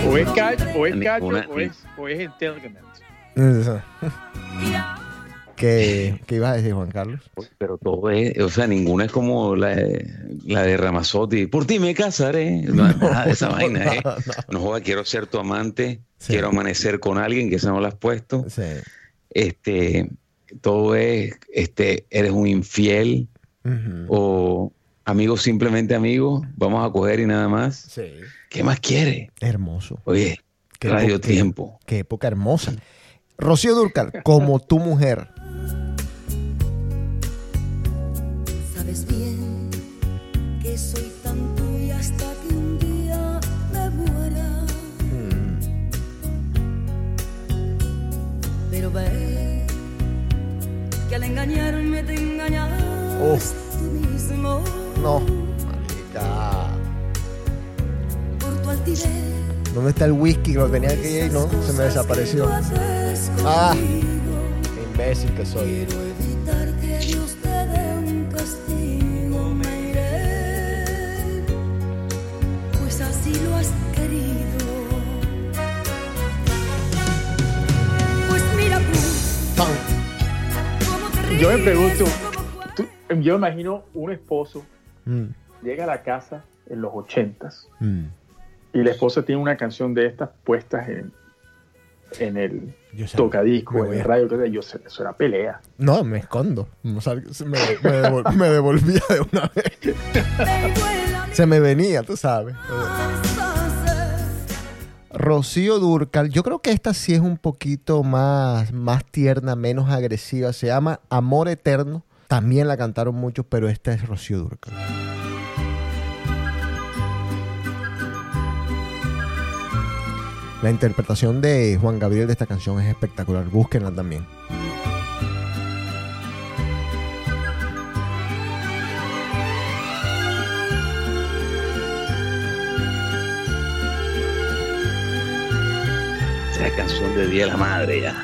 O es Cacho, o es, Cacho, o es, o es Entanglement. ¿Qué, ¿Qué ibas a decir, Juan Carlos? Pero todo es, o sea, ninguna es como la, de- la de Ramazotti. Por ti me casaré. No, nada de esa vaina, ¿eh? no, no. No joda, quiero ser tu amante, Sí. quiero amanecer con alguien, que esa no la has puesto. Sí. Este, todo es, este, eres un infiel o amigo simplemente amigo, vamos a coger y nada más. Sí. ¿Qué más quiere? Hermoso. Oye, Qué Radio época- Tiempo. Qué época hermosa. Rocío Durcal, como tu mujer. Sabes bien que soy tan tuya hasta que un día me muera. Pero ve que al engañarme te engañas tú mismo. No. Marica. Por tu. ¿Dónde está el whisky que lo tenía que ir no? Se me desapareció. Ah. Imbécil que soy. Quiero evitar que Dios te dé un castigo, me iré, pues así lo has querido. Pues mira tú, Yo me pregunto, tú- yo me imagino un esposo Mm, llega a la casa en los ochentas mm. y la esposa tiene una canción de estas puestas en, en el Yo sé, tocadisco, en el radio, que yo sé, eso era pelea. No, me escondo. Devol- me devolvía de una vez. Se me venía, tú sabes. Rocío Durcal, yo creo que esta sí es un poquito más, más tierna, menos agresiva. Se llama Amor Eterno. También la cantaron muchos, pero esta es Rocío Durcal. La interpretación de Juan Gabriel de esta canción es espectacular. Búsquenla también. Esa canción de Día de la Madre ya.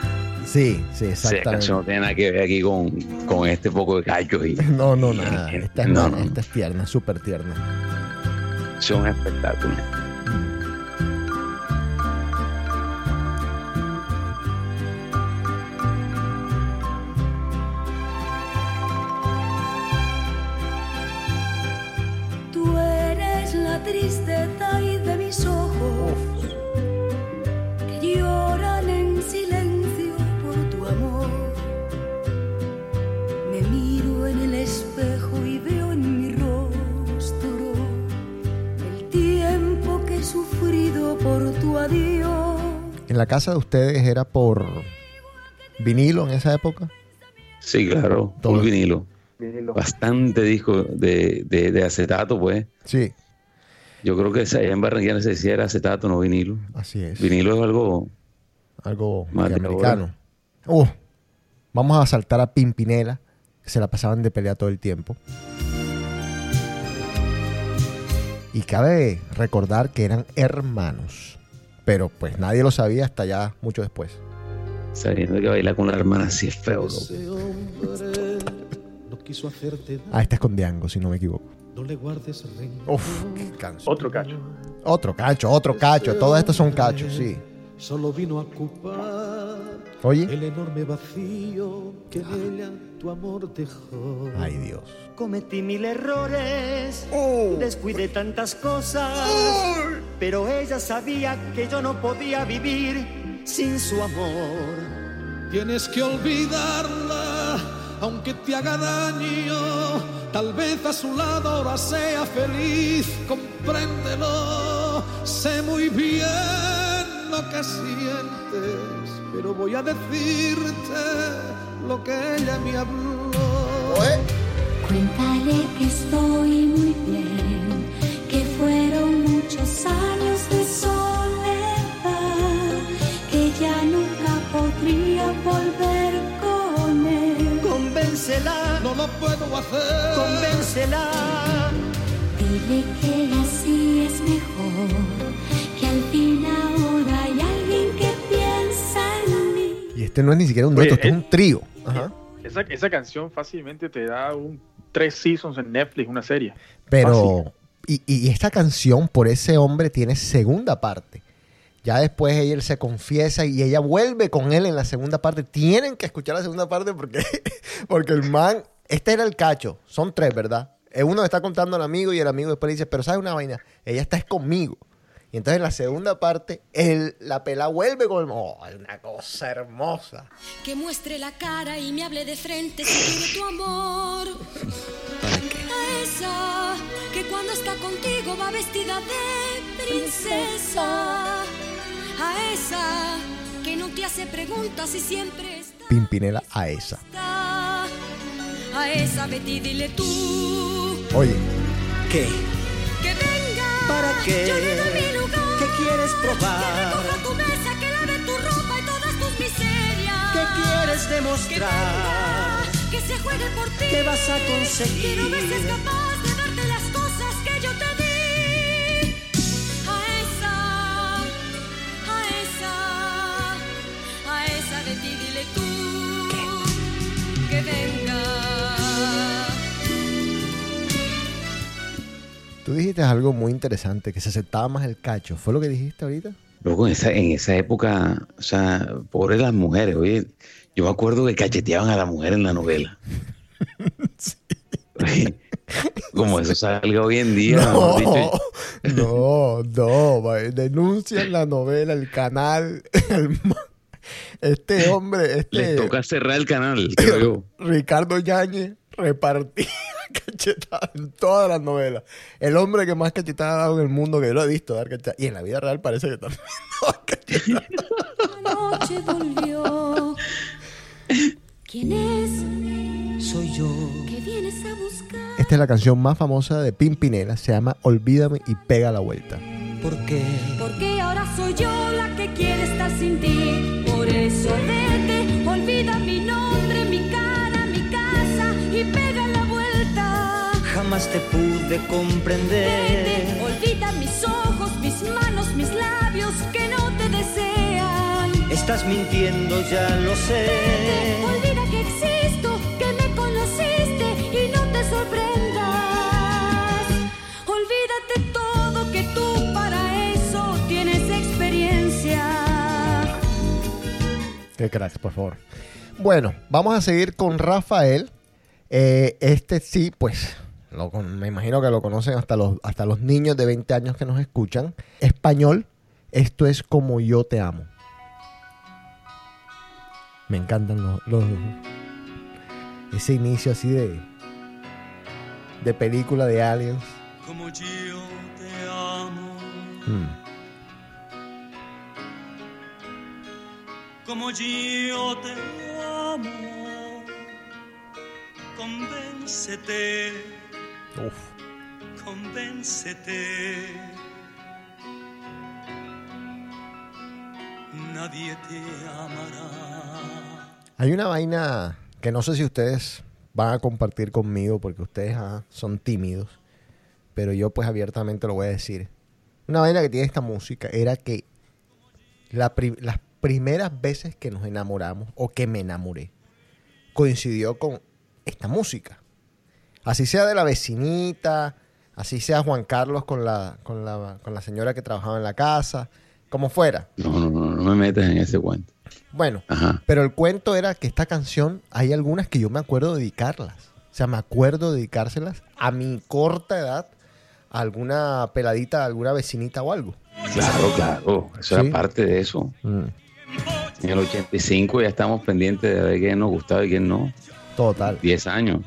Sí, sí, Esa exactamente. canción no tiene nada que ver aquí con, con este poco de cachos y No, no, nada. Esta es, no, no, esta es tierna, súper tierna. son espectáculos. Tú ¿En la casa de ustedes era por vinilo en esa época? Sí, claro, Todo. por vinilo. Vinilo. Bastante disco de, de, de acetato, pues. Sí, Yo creo que esa- en Barranquilla se decía era acetato, no vinilo. así es. Vinilo es algo. Algo Más americano. Uh, vamos a saltar a Pimpinela, que se la pasaban de pelea todo el tiempo. Y cabe recordar que eran hermanos. Pero pues nadie lo sabía hasta ya mucho después. Sabiendo que bailar con la hermana sí es feo, Ah, esta es con Diango, si no me equivoco. no le guardes rencor. Uf, qué canción. Otro cacho. Otro cacho, otro cacho. Todas estas son cachos, sí. Solo vino a ocupar Oye. el enorme vacío que en ella tu amor dejó. Ay, Dios. Cometí mil errores, descuidé tantas cosas, pero ella sabía que yo no podía vivir sin su amor. Tienes que olvidarla, aunque te haga daño. Tal vez a su lado ahora sea feliz, compréndelo. Sé muy bien lo que sientes, pero voy a decirte lo que ella me habló. Cuéntale que estoy muy bien, que fueron muchos años de soledad, que ya nunca podría volver con él. Convéncela, No lo puedo hacer. convéncela. Dile que así es mejor, que al fin ahora hay alguien que piensa en mí. Y este no es ni siquiera un Oye, dueto, este es eh, un trío. Ajá. Esa, esa canción fácilmente te da un tres seasons en Netflix, una serie. Pero, y, y esta canción por ese hombre tiene segunda parte. Ya después ella se confiesa y ella vuelve con él en la segunda parte. Tienen que escuchar la segunda parte porque, porque el man, este era el cacho. Son tres, ¿verdad? Eh, Uno está contando al amigo y el amigo después le dice, pero ¿sabes una vaina? Ella está es conmigo. Y entonces en la segunda parte, el, la pela vuelve con el... Oh, es una cosa hermosa. Que muestre la cara y me hable de frente si quiere tu amor. A esa que cuando está contigo va vestida de princesa. A esa que no te hace preguntas y siempre está. Pimpinela a esa. A esa Betty dile tú Oye, ¿Qué? Que. ¿Para qué? Yo le doy mi lugar. ¿Qué quieres Que probar? recoja tu mesa, que lave tu ropa y todas tus miserias. ¿Qué quieres Que demostrar? venga, que se juegue por ti. ¿Qué vas a conseguir? Quiero ver si es tú dijiste algo muy interesante, que se aceptaba más el cacho. ¿Fue lo que dijiste ahorita? Luego en esa, en esa época, o sea, pobres las mujeres, oye, yo me acuerdo que cacheteaban a la mujer en la novela. Oye, Como eso salga hoy en día, dicho, no, no, denuncian la novela, el canal, el Este hombre, este Les toca cerrar el canal, creo yo. Ricardo Yáñez repartía cachetadas en todas las novelas. El hombre que más cachetadas ha dado en el mundo que yo lo he visto dar cachetadas. Y en la vida real parece que también da cachetadas. noche volvió. ¿Quién es? Soy yo. ¿Qué vienes a buscar? Esta es la canción más famosa de Pimpinela. Se llama Olvídame y pega la vuelta. ¿Por qué? Porque ahora soy yo la que quiere estar sin ti. Por eso vete, olvida mi nombre, Jamás te pude comprender. Vete, olvida mis ojos, mis manos, mis labios que no te desean. Estás mintiendo, ya lo sé. Vete, olvida que existo, que me conociste y no te sorprendas. Olvídate todo que tú para eso tienes experiencia. Qué cracks, por favor. Bueno, vamos a seguir con Rafael. Eh, este sí, pues, lo me imagino que lo conocen hasta los, hasta los niños de 20 años que nos escuchan. Español, esto es como yo te amo. Me encantan los, los- ese inicio así de de película de aliens. Como yo te amo, Mm. como yo te amo, convéncete, Uf. convéncete. Nadie te amará. Hay una vaina que no sé si ustedes van a compartir conmigo porque ustedes ah, son tímidos, pero yo pues abiertamente lo voy a decir. Una vaina que tiene esta música era que la pri- las primeras veces que nos enamoramos o que me enamoré coincidió con esta música. Así sea de la vecinita, así sea Juan Carlos con la, con la, con la señora que trabajaba en la casa, como fuera. No, no, no, no me metas en ese cuento. Bueno, Ajá. pero el cuento era que esta canción, hay algunas que yo me acuerdo dedicarlas. O sea, me acuerdo dedicárselas a mi corta edad a alguna peladita, a alguna vecinita o algo. Claro, claro. Eso Sí. era parte de eso. Mm, En el 85 ya estamos pendientes de ver quién nos gustaba y quién no. total. 10 años.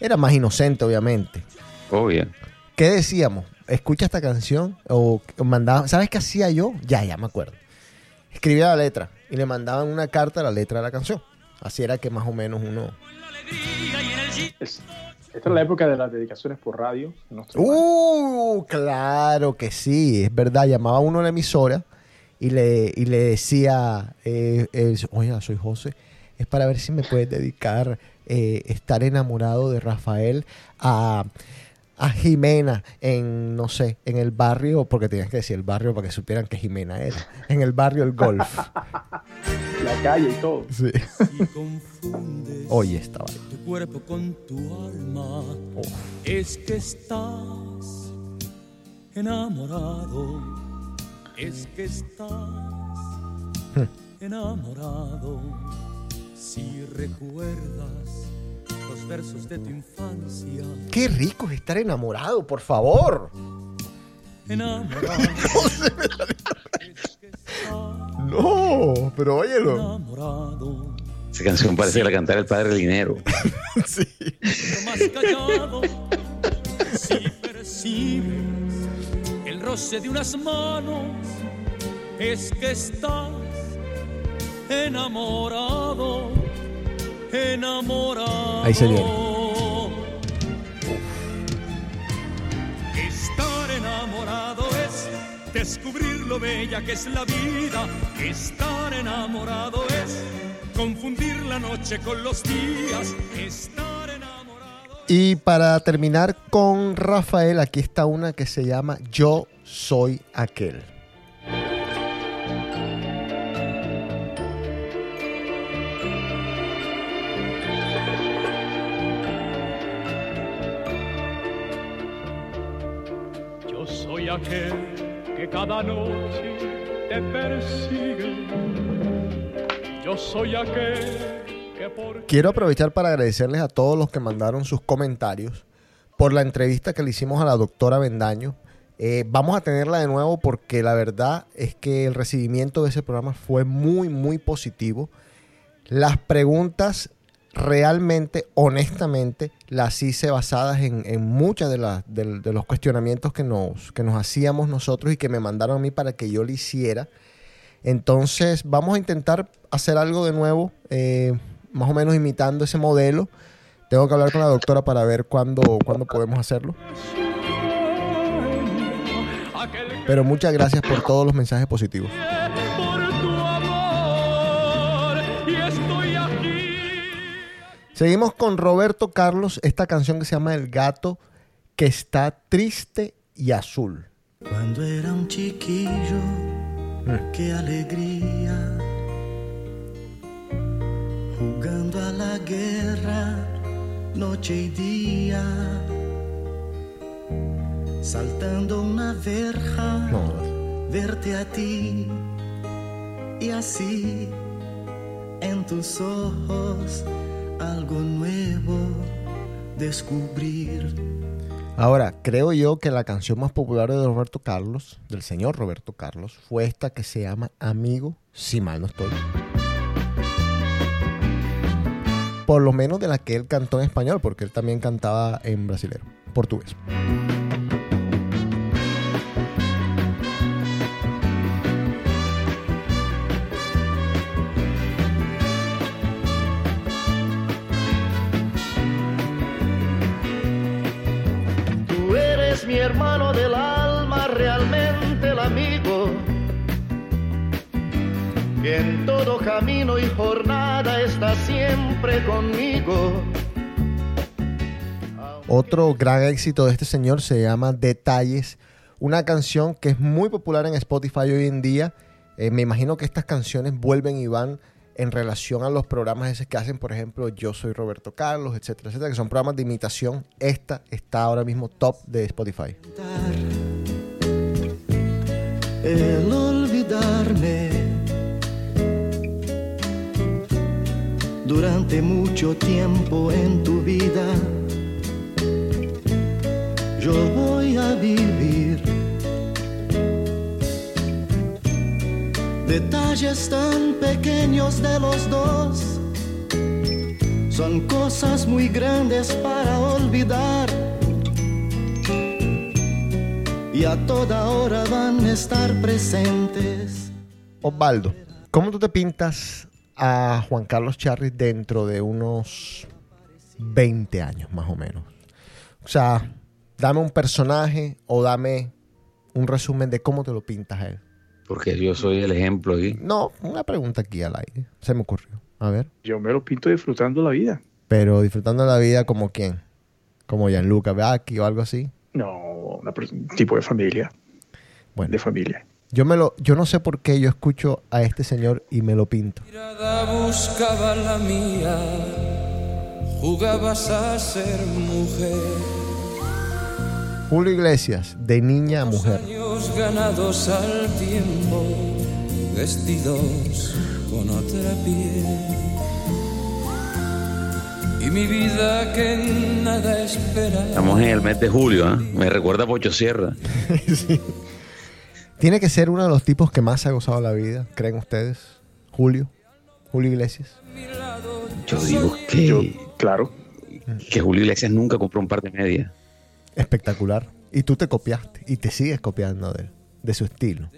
Era más inocente, obviamente. Obvio. ¿Qué decíamos? Escucha esta canción o o mandaba, ¿sabes qué hacía yo? Ya, ya me acuerdo. Escribía la letra y le mandaban una carta a la letra de la canción. Así era que más o menos uno... Es- esta es la época de las dedicaciones por radio. país. Uh, claro que sí, es verdad. Llamaba uno a la emisora y le, y le decía, eh, eh, oiga, soy José, es para ver si me puedes dedicar eh, estar enamorado de Rafael a, a Jimena en, no sé, en el barrio, porque tenías que decir el barrio para que supieran que Jimena era, en el barrio El Golf. La calle y todo. Sí. Y confundes Oye, estaba ahí. tu cuerpo con tu alma. Es que estás enamorado. Es que estás enamorado. Si recuerdas los versos de tu infancia. Qué rico es estar enamorado, por favor. Enamorado. Es que estás No, pero óyelo. enamorado. Esa canción parece que la cantara el padre Linero. Sí. Pero más callado, si percibes el roce de unas manos, es que estás enamorado, enamorado. Ahí se viene. Estar enamorado es descubrir lo bella que es la vida. Estar enamorado es confundir la noche con los días. Estar enamorado. Y para terminar con Rafael, aquí está una que se llama Yo soy aquel. Quiero aprovechar para agradecerles a todos los que mandaron sus comentarios por la entrevista que le hicimos a la doctora Bendaño, Eh, vamos a tenerla de nuevo porque la verdad es que el recibimiento de ese programa fue muy, muy positivo. Las preguntas realmente, honestamente, las hice basadas en, en muchas de, de, de los cuestionamientos que nos, que nos hacíamos nosotros y que me mandaron a mí para que yo lo hiciera. Entonces, vamos a intentar hacer algo de nuevo, eh, más o menos imitando ese modelo. Tengo que hablar con la doctora para ver cuándo, cuándo podemos hacerlo. Pero muchas gracias por todos los mensajes positivos. Seguimos con Roberto Carlos, esta canción que se llama El gato que está triste y azul. Cuando era un chiquillo, qué alegría. Jugando a la guerra, noche y día. Saltando una verja, No, verte a ti. Y así, en tus ojos, algo nuevo descubrir. Ahora, creo yo que la canción más popular de Roberto Carlos, del señor Roberto Carlos, fue esta que se llama Amigo, si mal no estoy. Por lo menos de la que él cantó en español, porque él también cantaba en brasilero, portugués. Mi hermano del alma, realmente el amigo. Que en todo camino y jornada está siempre conmigo. Otro gran éxito de este señor se llama Detalles, una canción que es muy popular en Spotify hoy en día. Eh, me imagino que estas canciones vuelven y van en relación a los programas esos que hacen, por ejemplo, Yo soy Roberto Carlos, etcétera, etcétera, que son programas de imitación. Esta está ahora mismo top de Spotify. El olvidarme durante mucho tiempo en tu vida. Yo voy a vivir detalles tan pequeños de los dos. Son cosas muy grandes para olvidar. Y a toda hora van a estar presentes. Osvaldo, ¿cómo tú te pintas a Juan Carlos Charris dentro de unos 20 años, más o menos? O sea, dame un personaje o dame un resumen de cómo te lo pintas a él. Porque yo soy el ejemplo aquí. No, una pregunta aquí al aire. Se me ocurrió. A ver. Yo me lo pinto disfrutando la vida. Pero disfrutando la vida como quién? Como Gianluca Vacchi o algo así. No, un tipo de familia. Bueno. De familia. Yo me lo, yo no sé por qué yo escucho a este señor y me lo pinto. mirada buscaba la mía, jugabas a ser mujer. Julio Iglesias, de niña a mujer. Años ganados al tiempo, vestidos con otra piel. Y mi vida que nada espera. Estamos en el mes de julio, ¿ah? Me recuerda a Pocho Sierra. Tiene que ser uno de los tipos que más ha gozado la vida, ¿creen ustedes? Julio, Julio Iglesias. Yo digo que, Yo, claro. que Julio Iglesias nunca compró un par de medias. Espectacular. Y tú te copiaste y te sigues copiando de él, de su estilo.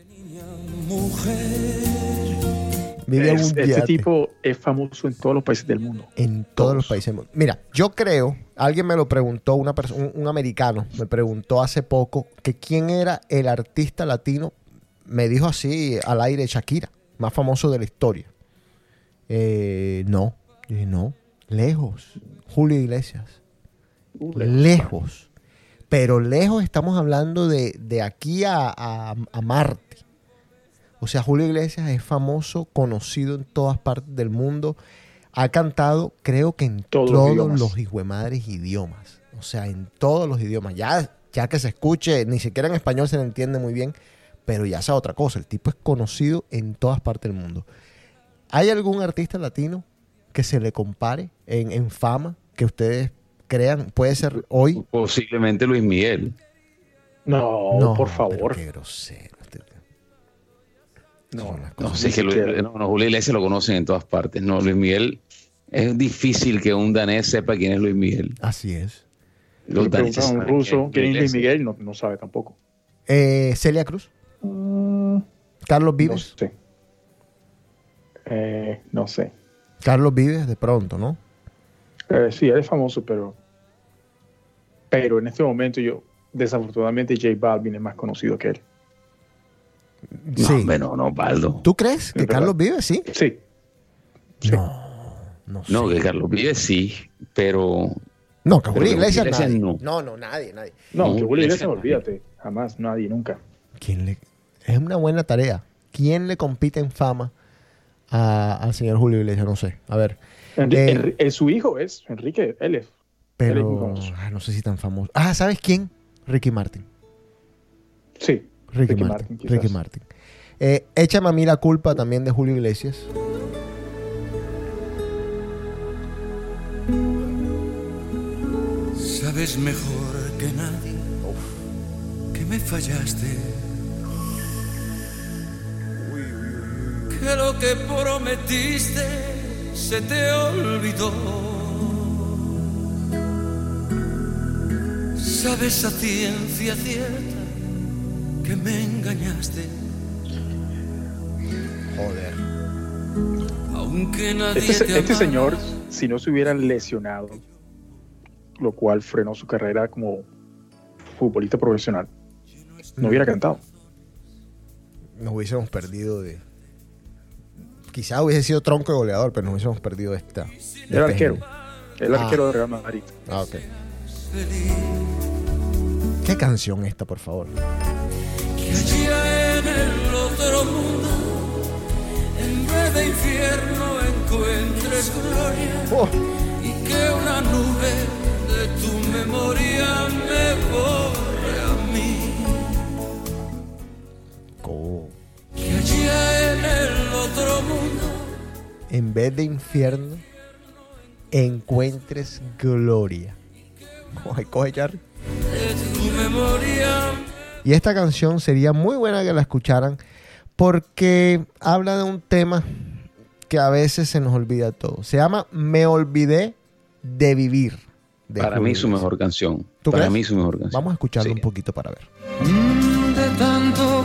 Vive Es- un este tipo es famoso en todos los países del mundo. en todos los países del mundo. Mira, yo creo, alguien me lo preguntó, una un, un americano me preguntó hace poco que quién era el artista latino, me dijo así al aire Shakira, más famoso de la historia. Eh, no, Yo dije, no, lejos, Julio Iglesias. lejos. Pero lejos estamos hablando de, de aquí a, a- a Marte. O sea, Julio Iglesias es famoso, conocido en todas partes del mundo. Ha cantado, creo que en Todos todos, los idiomas. los hijuemadres idiomas. O sea, en todos los idiomas. Ya, ya que se escuche, ni siquiera en español se le entiende muy bien, pero ya sea otra cosa. El tipo es conocido en todas partes del mundo. ¿Hay algún artista latino que se le compare en, en fama que ustedes crean? Puede ser hoy. Posiblemente Luis Miguel. No, por favor. Qué grosero. este No, No, sí, que Luis- no, no, Julio Iglesias lo conocen en todas partes. No, Luis Miguel, es difícil que un danés sepa quién es Luis Miguel. Así es. Los le daneses preguntan a un ruso quién es Luis. Miguel, no, no sabe tampoco. Eh, Celia Cruz. Carlos No Vives. sé. Eh, no sé. Carlos Vives, de pronto, ¿no? Eh, sí, él es famoso, pero. Pero en este momento yo, desafortunadamente, J Balvin es más conocido que él. No, sí. hombre, no, no, Baldo. ¿Tú crees que. Carlos Vives sí? Sí. No sé. No, que Carlos Vives sí, pero No, que Julio Iglesias, Iglesias nadie. no. No, no, nadie, nadie. No, No, que Julio Iglesias, olvídate. Jamás, nadie, nunca. ¿Quién le... Es una buena tarea. ¿Quién le compite en fama a- al señor Julio Iglesias? No sé. A ver. Enri- Eh, su hijo es Enrique, muy Pero ah, no sé si tan famoso. Ah, ¿sabes quién? Ricky Martin. Sí. Ricky, Ricky Martin. Ricky Martin. Eh, échame a mí la culpa también de Julio Iglesias. Sabes mejor que nadie que me fallaste. Que lo que prometiste se te olvidó. Sabes a ciencia cierta que me engañaste. Joder. Aunque nadie Este, te este señor, si no se hubiera lesionado, lo cual frenó su carrera como futbolista profesional, no hubiera cantado. Nos hubiésemos perdido de. Quizá hubiese sido tronco de goleador, pero nos hubiésemos perdido esta. Era este arquero. El Ah. arquero de Real Madrid. Ah, ok. ¿Qué canción esta, por favor? que allá en el otro mundo, en vez de infierno encuentres gloria Oh, y que una nube de tu memoria me borre a mí. co- Que allá en el otro mundo, En vez de infierno, encuentres gloria. Coge, coge, Charlie. de tu memoria Y esta canción sería muy buena que la escucharan porque habla de un tema que a veces se nos olvida todo. Se llama Me olvidé de vivir. de para mí su mejor canción. ¿Tú Para crees? mí su mejor canción. Vamos a escucharlo Sí. un poquito para ver. Mm, de tanto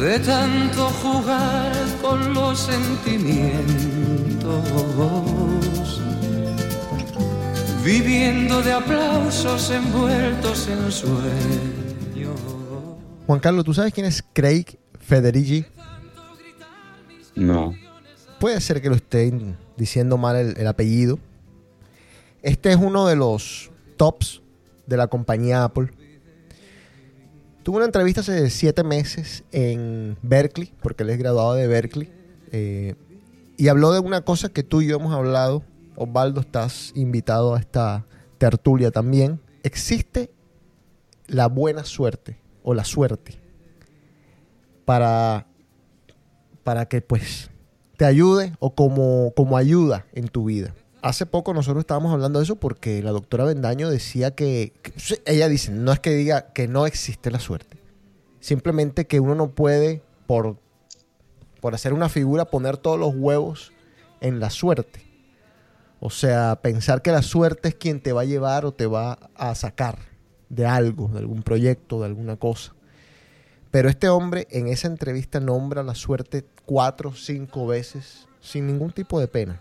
De tanto jugar con los sentimientos, viviendo de aplausos envueltos en sueños. Juan Carlos, ¿tú sabes quién es Craig Federici? No. Puede ser que lo estén diciendo mal el, el apellido. Este es uno de los tops de la compañía Apple. Tuvo una entrevista hace siete meses en Berkeley, porque él es graduado de Berkeley. eh, y habló de una cosa que tú y yo hemos hablado. Osvaldo, estás invitado a esta tertulia también. Existe la buena suerte o la suerte para, para que pues te ayude o como, como ayuda en tu vida. Hace poco nosotros estábamos hablando de eso porque la doctora Bendaño decía que, que- ella dice, no es que diga que no existe la suerte, simplemente que uno no puede por, por hacer una figura poner todos los huevos en la suerte. O sea, pensar que la suerte es quien te va a llevar o te va a sacar de algo, de algún proyecto, de alguna cosa. Pero este hombre en esa entrevista nombra la suerte cuatro o cinco veces sin ningún tipo de pena.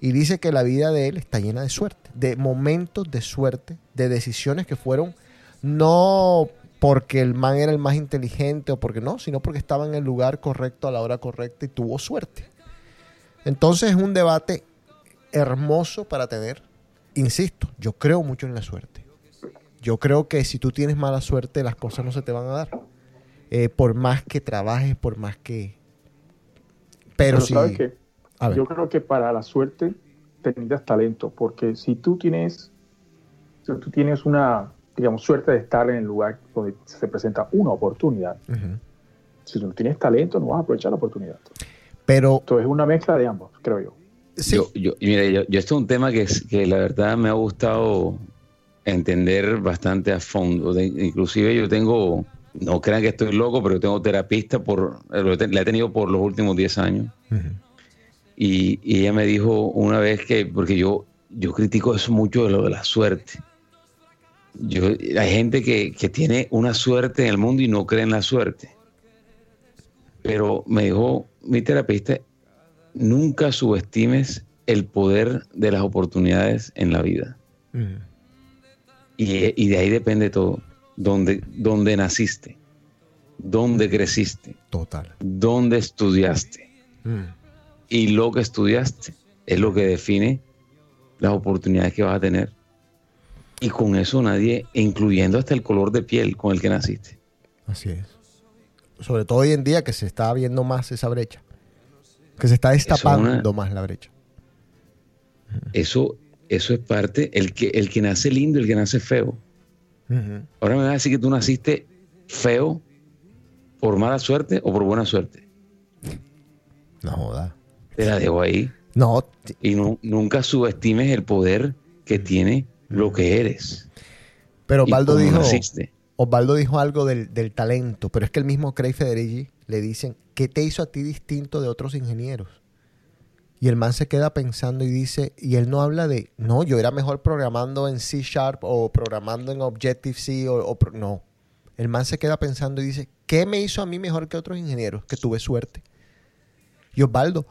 Y dice que la vida de él está llena de suerte, de momentos de suerte, de decisiones que fueron no porque el man era el más inteligente o porque no, sino porque estaba en el lugar correcto a la hora correcta y tuvo suerte. Entonces es un debate hermoso para tener. Insisto, yo creo mucho en la suerte. Yo creo que si tú tienes mala suerte, las cosas no se te van a dar. eh, por más que trabajes, por más que... Pero, sí... ¿sabes qué? A ver. Yo creo que para la suerte te necesitas talento, porque si tú tienes, si tú tienes una, digamos, suerte de estar en el lugar donde se presenta una oportunidad, si tú no tienes talento, no vas a aprovechar la oportunidad. Pero Entonces es una mezcla de ambos, creo yo. sí, Yo, yo, mira, yo, yo esto es un tema que, es- que la verdad me ha gustado entender bastante a fondo. De- inclusive yo tengo, no crean que estoy loco, pero tengo terapista por, lo he la he tenido por los últimos 10 años. Y, y ella me dijo una vez que, porque yo, yo critico eso mucho de lo de la suerte. Yo, hay gente que, que tiene una suerte en el mundo y no cree en la suerte. Pero me dijo mi terapeuta, nunca subestimes el poder de las oportunidades en la vida. Ujú. Y, y de ahí depende todo. Dónde, dónde naciste, dónde creciste, total. dónde estudiaste. Mm. Y lo que estudiaste es lo que define las oportunidades que vas a tener. Y con eso nadie, incluyendo hasta el color de piel con el que naciste. Así es. Sobre todo hoy en día que se está viendo más esa brecha. Que se está destapando más la brecha. Eso, eso es parte, el que, el que nace lindo, el que nace feo. Ahora me vas a decir que tú naciste feo por mala suerte o por buena suerte. No joda. Te la dejo ahí. No, Y no, nunca subestimes el poder que tiene lo que eres. pero Osvaldo dijo. Osvaldo dijo algo del, del talento, pero es que el mismo Craig Federici le dicen, ¿qué te hizo a ti distinto de otros ingenieros? Y el man se queda pensando y dice, y él no habla de, no, yo era mejor programando en C Sharp o programando en Objective-C o, o pro-". no. El man se queda pensando y dice, ¿qué me hizo a mí mejor que otros ingenieros? Que tuve suerte. Y Osvaldo,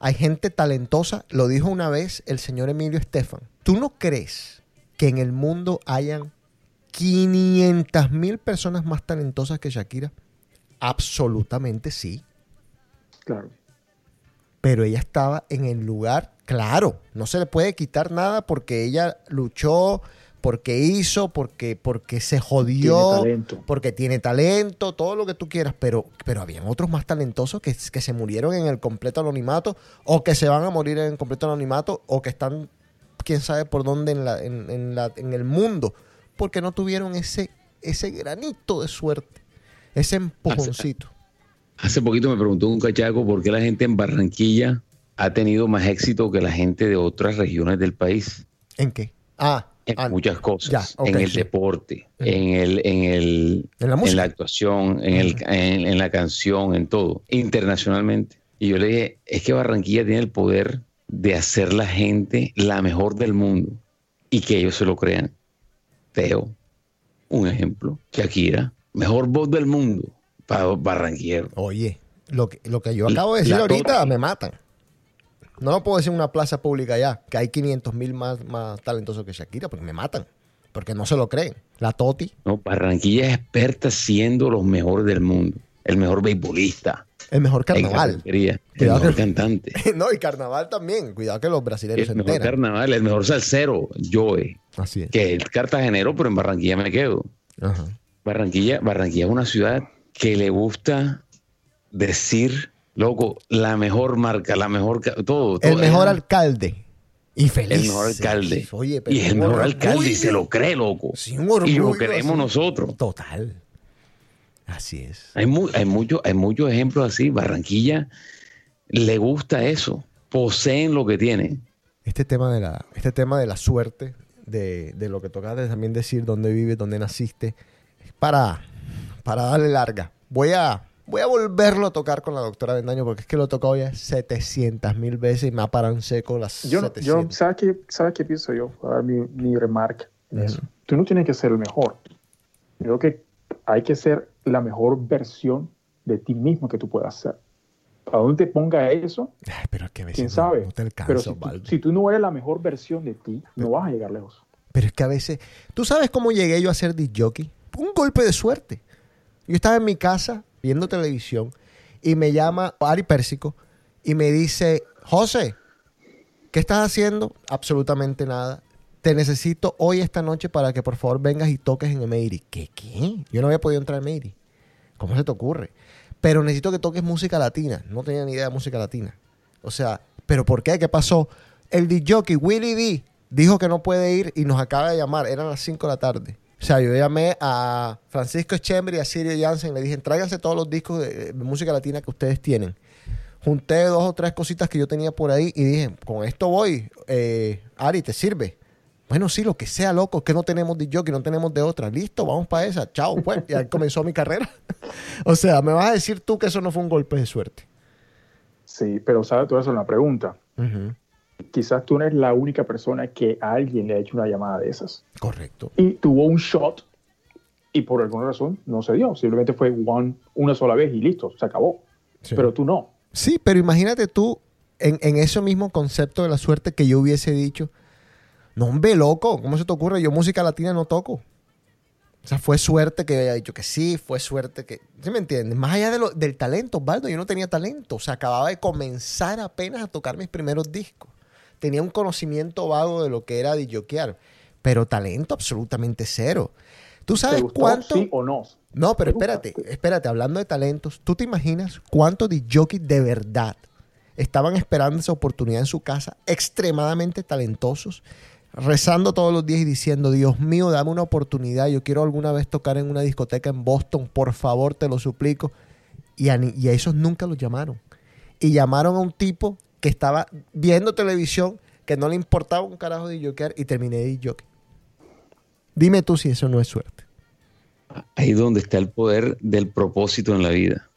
hay gente talentosa, lo dijo una vez el señor Emilio Estefan. ¿Tú no crees que en el mundo hayan 500 mil personas más talentosas que Shakira? Absolutamente sí. Claro. Pero ella estaba en el lugar, claro, no se le puede quitar nada porque ella luchó, porque hizo, porque, porque se jodió, Tiene porque tiene talento, todo lo que tú quieras, pero, pero habían otros más talentosos que, que se murieron en el completo anonimato, o que se van a morir en el completo anonimato, o que están, quién sabe por dónde en, la, en, en la- en el mundo, porque no tuvieron ese, ese granito de suerte, ese empujoncito. Hace poquito me preguntó un cachaco por qué la gente en Barranquilla ha tenido más éxito que la gente de otras regiones del país. ¿En qué? Ah, En ah, muchas cosas. ya, en el sí. deporte, en el, en el, En la actuación, en, el, en, en la canción, en todo, internacionalmente. Y yo le dije, es que Barranquilla tiene el poder de hacer la gente la mejor del mundo y que ellos se lo crean. Teo, un ejemplo. Shakira, mejor voz del mundo para Barranquillero. Oye, lo que, lo que yo acabo de decir La ahorita me matan. No lo puedo decir en una plaza pública ya, que hay 500 mil más, más talentosos que Shakira, porque me matan. Porque no se lo creen. La Toti, No, Barranquilla es experta siendo los mejores del mundo. El mejor beisbolista. el mejor carnaval. El mejor que- cantante. no, y carnaval también. Cuidado que los brasileños se El mejor enteran. carnaval, el mejor salsero, Joe. Así es. Que es cartagenero, pero en Barranquilla me quedo. Ajá. Barranquilla, Barranquilla es una ciudad que le gusta decir, loco, la mejor marca, la mejor, ca- todo. El todo. mejor alcalde. Y feliz. el mejor alcalde. Oye, pero y el mejor orgullo. alcalde y se lo cree, loco. Sí, un y lo así. nosotros. Total. Así es. Hay, mu- hay, mucho- hay muchos ejemplos así. Barranquilla le gusta eso. Poseen lo que tienen. Este tema de la, este tema de la suerte, de, de lo que toca de también decir dónde vives, dónde naciste, para, para darle larga. Voy a, voy a volverlo a tocar con la doctora Bendaño porque es que lo he tocado ya 700 mil veces y me ha parado en seco las Yo, no- yo 700. ¿sabes qué, ¿sabes qué pienso yo? Voy a dar mi, mi remarca en Ujú. eso. Tú no tienes que ser el mejor. Yo creo que hay que ser la mejor versión de ti mismo que tú puedas ser. ¿A dónde te ponga eso? Ay, pero es que a veces ¿Quién no- sabe? no te alcanza, Pero si tú, si tú no eres la mejor versión de ti, no vas a llegar lejos. Pero es que a veces... ¿Tú sabes cómo llegué yo a ser disc jockey? Un golpe de suerte. Yo estaba en mi casa viendo televisión y me llama Ari Pérsico y me dice, José, ¿qué estás haciendo? Absolutamente nada. Te necesito hoy esta noche para que por favor vengas y toques en Emery. ¿Qué? ¿Qué? Yo no había podido entrar a Emery. ¿Cómo se te ocurre? Pero necesito que toques música latina. No tenía ni idea de música latina. O sea, ¿pero por qué? ¿Qué pasó? El DJ Willy D dijo que no puede ir y nos acaba de llamar. Eran las 5 de la tarde. O sea, yo llamé a Francisco Echembre y a Sirio Jansen. Le dije, tráiganse todos los discos de, de música latina que ustedes tienen. Junté dos o tres cositas que yo tenía por ahí y dije, con esto voy. Eh, Ari, ¿te sirve? Bueno, sí, lo que sea, loco, que no tenemos de yo, que no tenemos de otra. Listo, vamos para esa. Chao, pues. Y ahí comenzó mi carrera. o sea, me vas a decir tú que eso no fue un golpe de suerte. Sí, pero sabes, tú eso es una pregunta. Ujú. Quizás tú no eres la única persona que a alguien le ha hecho una llamada de esas. Correcto. Y tuvo un shot y por alguna razón no se dio. Simplemente fue one, una sola vez y listo, se acabó. Sí. Pero tú no. Sí, pero imagínate tú en, en ese mismo concepto de la suerte que yo hubiese dicho, no, hombre, loco, ¿cómo se te ocurre? Yo música latina no toco. O sea, fue suerte que haya dicho que sí, fue suerte que... ¿Sí me entiendes? Más allá de lo- del talento, Osvaldo, yo no tenía talento. O sea, acababa de comenzar apenas a tocar mis primeros discos. Tenía un conocimiento vago de lo que era DJokear, pero talento absolutamente cero. ¿Tú ¿Te sabes gustó, cuánto? sí o no? No, pero espérate, espérate, hablando de talentos, ¿tú te imaginas cuántos jockeys de verdad estaban esperando esa oportunidad en su casa, extremadamente talentosos, rezando todos los días y diciendo, Dios mío, dame una oportunidad, yo quiero alguna vez tocar en una discoteca en Boston, por favor, te lo suplico. Y a, y a esos nunca los llamaron. Y llamaron a un tipo que estaba viendo televisión, que no le importaba un carajo de jockear y terminé de jockey. Dime tú si eso no es suerte. Ahí donde está el poder del propósito en la vida.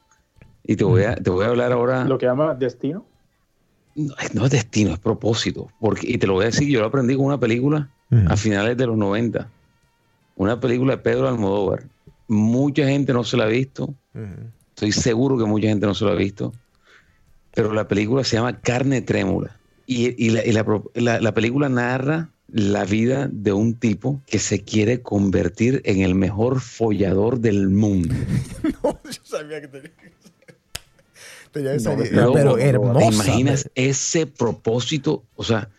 Y te voy a, te voy a hablar ahora. Lo que llama destino. No, es- no es destino, es propósito. Porque, y te lo voy a decir, yo lo aprendí con una película a finales de los 90. Una película de Pedro Almodóvar. Mucha gente no se la ha visto. Estoy seguro que mucha gente no se lo ha visto. Pero la película se llama Carne Trémula. Y, y la, y la la- la película narra la vida de un tipo que se quiere convertir en el mejor follador del mundo. No, yo sabía que tenía que tenía que No, salir. pero- pero ¿te hermosa. ¿Te imaginas ese propósito? O sea,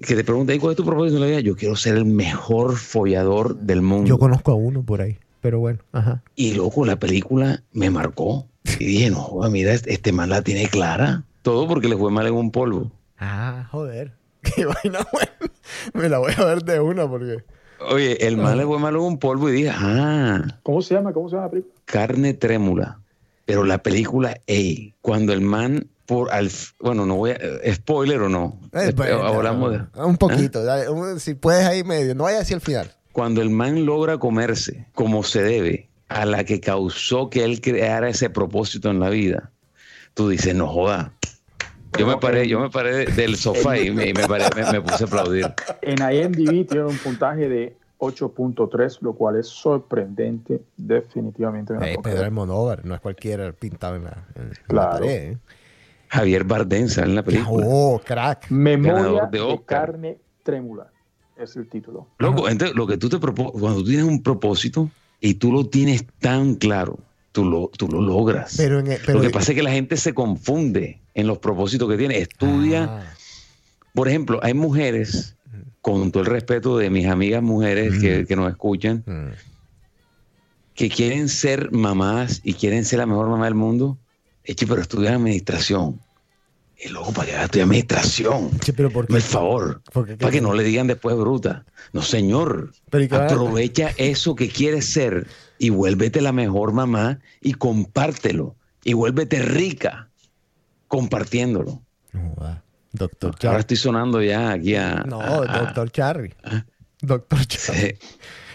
que te preguntan, ¿cuál es tu propósito en la vida? Yo quiero ser el mejor follador del mundo. Yo conozco a uno por ahí, pero bueno, ajá. Y loco, la película me marcó. Y dije, no, mira, este este man la tiene clara. Todo porque le fue mal en un polvo. Ah, joder. Qué vaina buena. Me la voy a ver de una porque. Oye, el man le fue mal en un polvo y dije, ah, ¿Cómo se llama? ¿Cómo se llama la película? carne trémula. Pero la película, ey, cuando el man, por al, bueno, no voy a, eh, spoiler o no. Eh, bueno, hablamos de, Un poquito, dale, un- si puedes ahí medio. No vaya hacia el final. Cuando el man logra comerse como se debe a la que causó que él creara ese propósito en la vida, tú dices, no joda. Yo me paré, yo me paré de- del sofá y me, paré- me- me puse a aplaudir. En IMDb tiene un puntaje de 8.3, lo cual es sorprendente, definitivamente. puedo Pedro. Almodóvar, no es cualquiera pintado en la, en- en la Claro. pared. ¿eh? Javier Bardem sale en la película. Oh, crack. Memoria Ganador de de, Oscar. carne trémula es el título. Loco, entonces lo que tú te propones, cuando tú tienes un propósito y tú lo tienes tan claro, tú lo, tú lo logras. Pero en el- pero- lo que pasa es que la gente se confunde en los propósitos que tiene. Estudia. Ah, Por ejemplo, hay mujeres, con todo el respeto de mis amigas mujeres que, que nos escuchan, mm. que quieren ser mamás y quieren ser la mejor mamá del mundo. Pero estudian administración. Y luego para que estudiar administración. Sí, pero ¿por qué? Por favor. ¿Por qué? Para que no le digan después bruta. No, señor. Pero ¿y qué va a- Aprovecha eso que quieres ser y vuélvete la mejor mamá y compártelo. Y vuélvete rica compartiéndolo. Va. Doctor Ahora estoy sonando ya aquí a. No, a- Doctor Charry. Doctor Charry.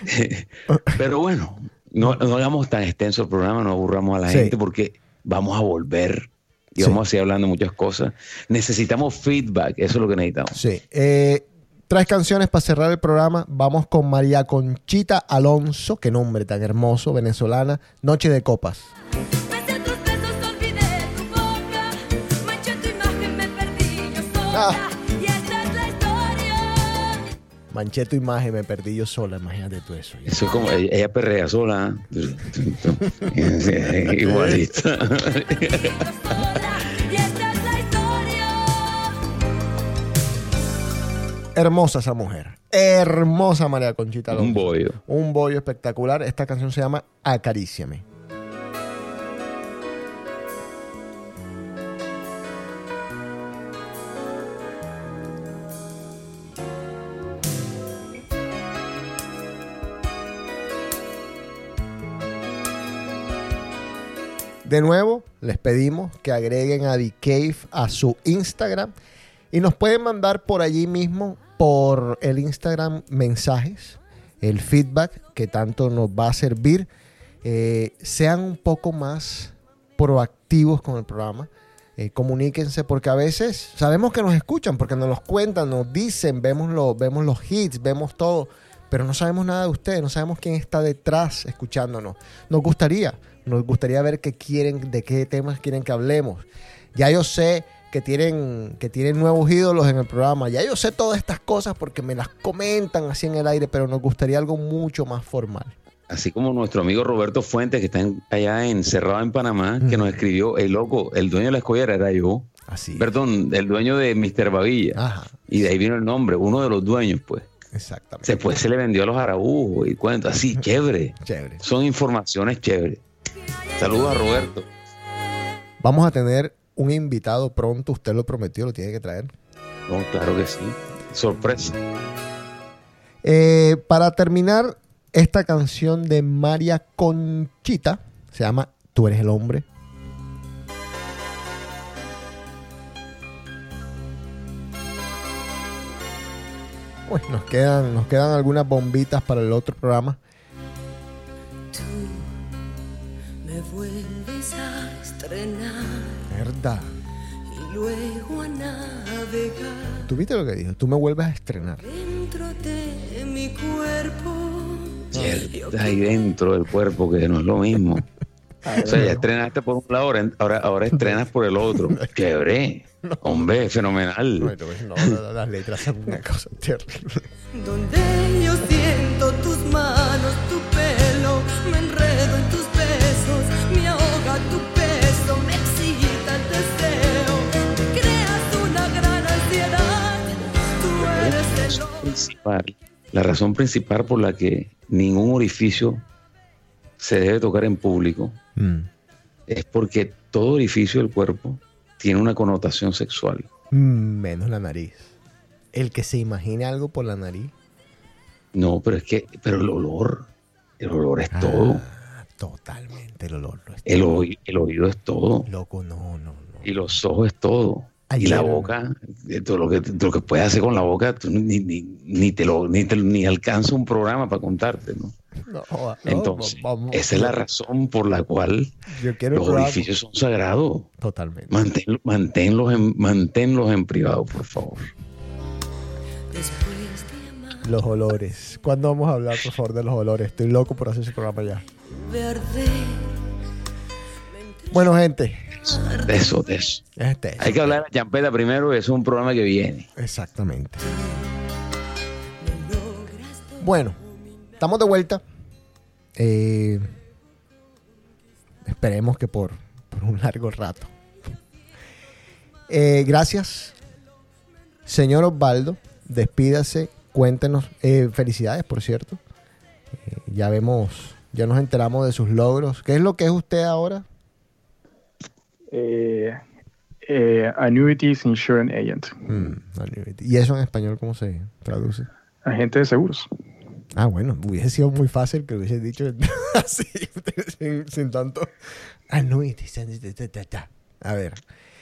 Pero bueno, no, no hagamos tan extenso el programa, no aburramos a la Sí. gente porque vamos a volver y Sí. vamos a seguir hablando muchas cosas. Necesitamos feedback, eso es lo que necesitamos. Sí. Eh, tres canciones para cerrar el programa. Vamos con María Conchita Alonso, qué nombre tan hermoso, venezolana. Noche de copas. Besé Manché tu imagen, me perdí yo sola. Imagínate tú eso. Eso es como, ella, ella perrea sola. ¿eh? Igualita. Hermosa esa mujer. Hermosa María Conchita Alonso. Un bollo. Un bollo espectacular. Esta canción se llama Acaríciame. De nuevo, les pedimos que agreguen a The Cave a su Instagram y nos pueden mandar por allí mismo, por el Instagram, mensajes, el feedback que tanto nos va a servir. Eh, sean un poco más proactivos con el programa. Eh, comuníquense porque a veces sabemos que nos escuchan porque nos los cuentan, nos dicen, vemos, lo- vemos los hits, vemos todo, pero no sabemos nada de ustedes, no sabemos quién está detrás escuchándonos. Nos gustaría, nos gustaría ver qué quieren, de qué temas quieren que hablemos. Ya yo sé que tienen, que tienen nuevos ídolos en el programa, ya yo sé todas estas cosas porque me las comentan así en el aire, pero nos gustaría algo mucho más formal. Así como nuestro amigo Roberto Fuentes, que está en- allá encerrado en Panamá, que nos escribió, el loco, el dueño de la escollera era yo. Así. Perdón, el dueño de Mr. Babilla. Ajá, Y de ahí vino el nombre, uno de los dueños, pues. exactamente. Después se le vendió a los araújos y cuento, así, chévere. Chévere. Son informaciones chéveres. Saludos a Roberto. Vamos a tener un invitado pronto, usted lo prometió, lo tiene que traer. No, claro que sí. Sorpresa. Eh, para terminar, esta canción de María Conchita se llama Tú eres el hombre. Uy, nos quedan, nos quedan algunas bombitas para el otro programa. Me vuelves a estrenar Verdad. y luego a navegar ¿Tú viste lo que dijo? Tú me vuelves a estrenar. dentro de mi cuerpo. Está ahí dentro del cuerpo, que no es lo mismo. O sea, ya estrenaste por un lado, ahora, ahora, estrenas por el otro. Chévere. Hombre, fenomenal. Bueno, pues no, no, las letras son una cosa terrible. Donde yo siento tus manos, tu pelo, principal, la razón principal por la que ningún orificio se debe tocar en público Mm. es porque todo orificio del cuerpo tiene una connotación sexual. Mm, Menos la nariz. El que se imagine algo por la nariz. No, pero es que, pero el olor, el olor es todo. Ah, totalmente el olor. no es El, todo. oí- el oído es todo. Loco, no, no, no. Y los ojos es todo. Y la boca, eh, todo lo que, todo lo que puedes hacer con la boca, tú ni, ni, ni te lo, ni te ni alcanza un programa para contarte, ¿no? No, Entonces, va- vamos- esa es la razón por la cual Yo quiero el los orificios son sagrados. Totalmente. Mantén- manténlos, en, manténlos en privado, por favor. Los olores. ¿Cuándo vamos a hablar, por favor, de los olores? Estoy loco por hacer ese programa ya. verde, Bueno, gente. De eso, de eso. Este es. Hay que hablar de champeta primero, es un programa que viene. Exactamente. Bueno, estamos de vuelta. Eh, esperemos que por, por un largo rato. Eh, gracias, señor Osvaldo. Despídase, cuéntenos. eh, felicidades, por cierto. Eh, ya vemos, ya nos enteramos de sus logros. ¿Qué es lo que es usted ahora? Eh, eh, Annuities Insurance Agent, Mm, ¿Y eso en español cómo se traduce? agente de seguros. Ah, bueno, hubiese sido muy fácil que lo hubiese dicho así, sin, sin tanto. Y- A ver,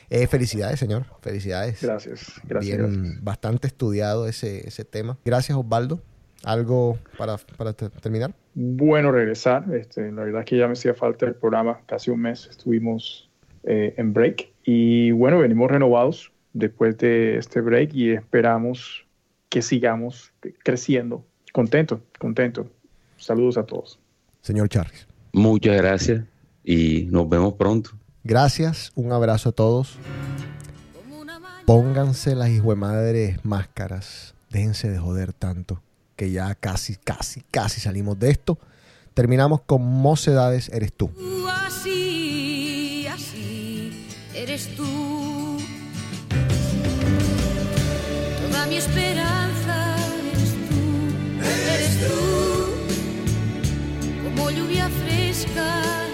eh, felicidades, señor, felicidades. Gracias, gracias, Bien, gracias. bastante estudiado ese, ese tema. Gracias, Osvaldo. ¿Algo para, para te- terminar? Bueno regresar. Este, la verdad es que ya me hacía falta el programa. Casi un mes estuvimos eh, en break. Y bueno, venimos renovados después de este break y esperamos que sigamos creciendo. Contento, contento. Saludos a todos. Señor Charles. Muchas gracias y nos vemos pronto. Gracias, un abrazo a todos. Pónganse las hijuemadres máscaras. Déjense de joder tanto. Que ya casi, casi, casi salimos de esto. Terminamos con Mocedades, eres tú. eres tú. Toda mi esperanza eres tú, eres tú, como lluvia fresca.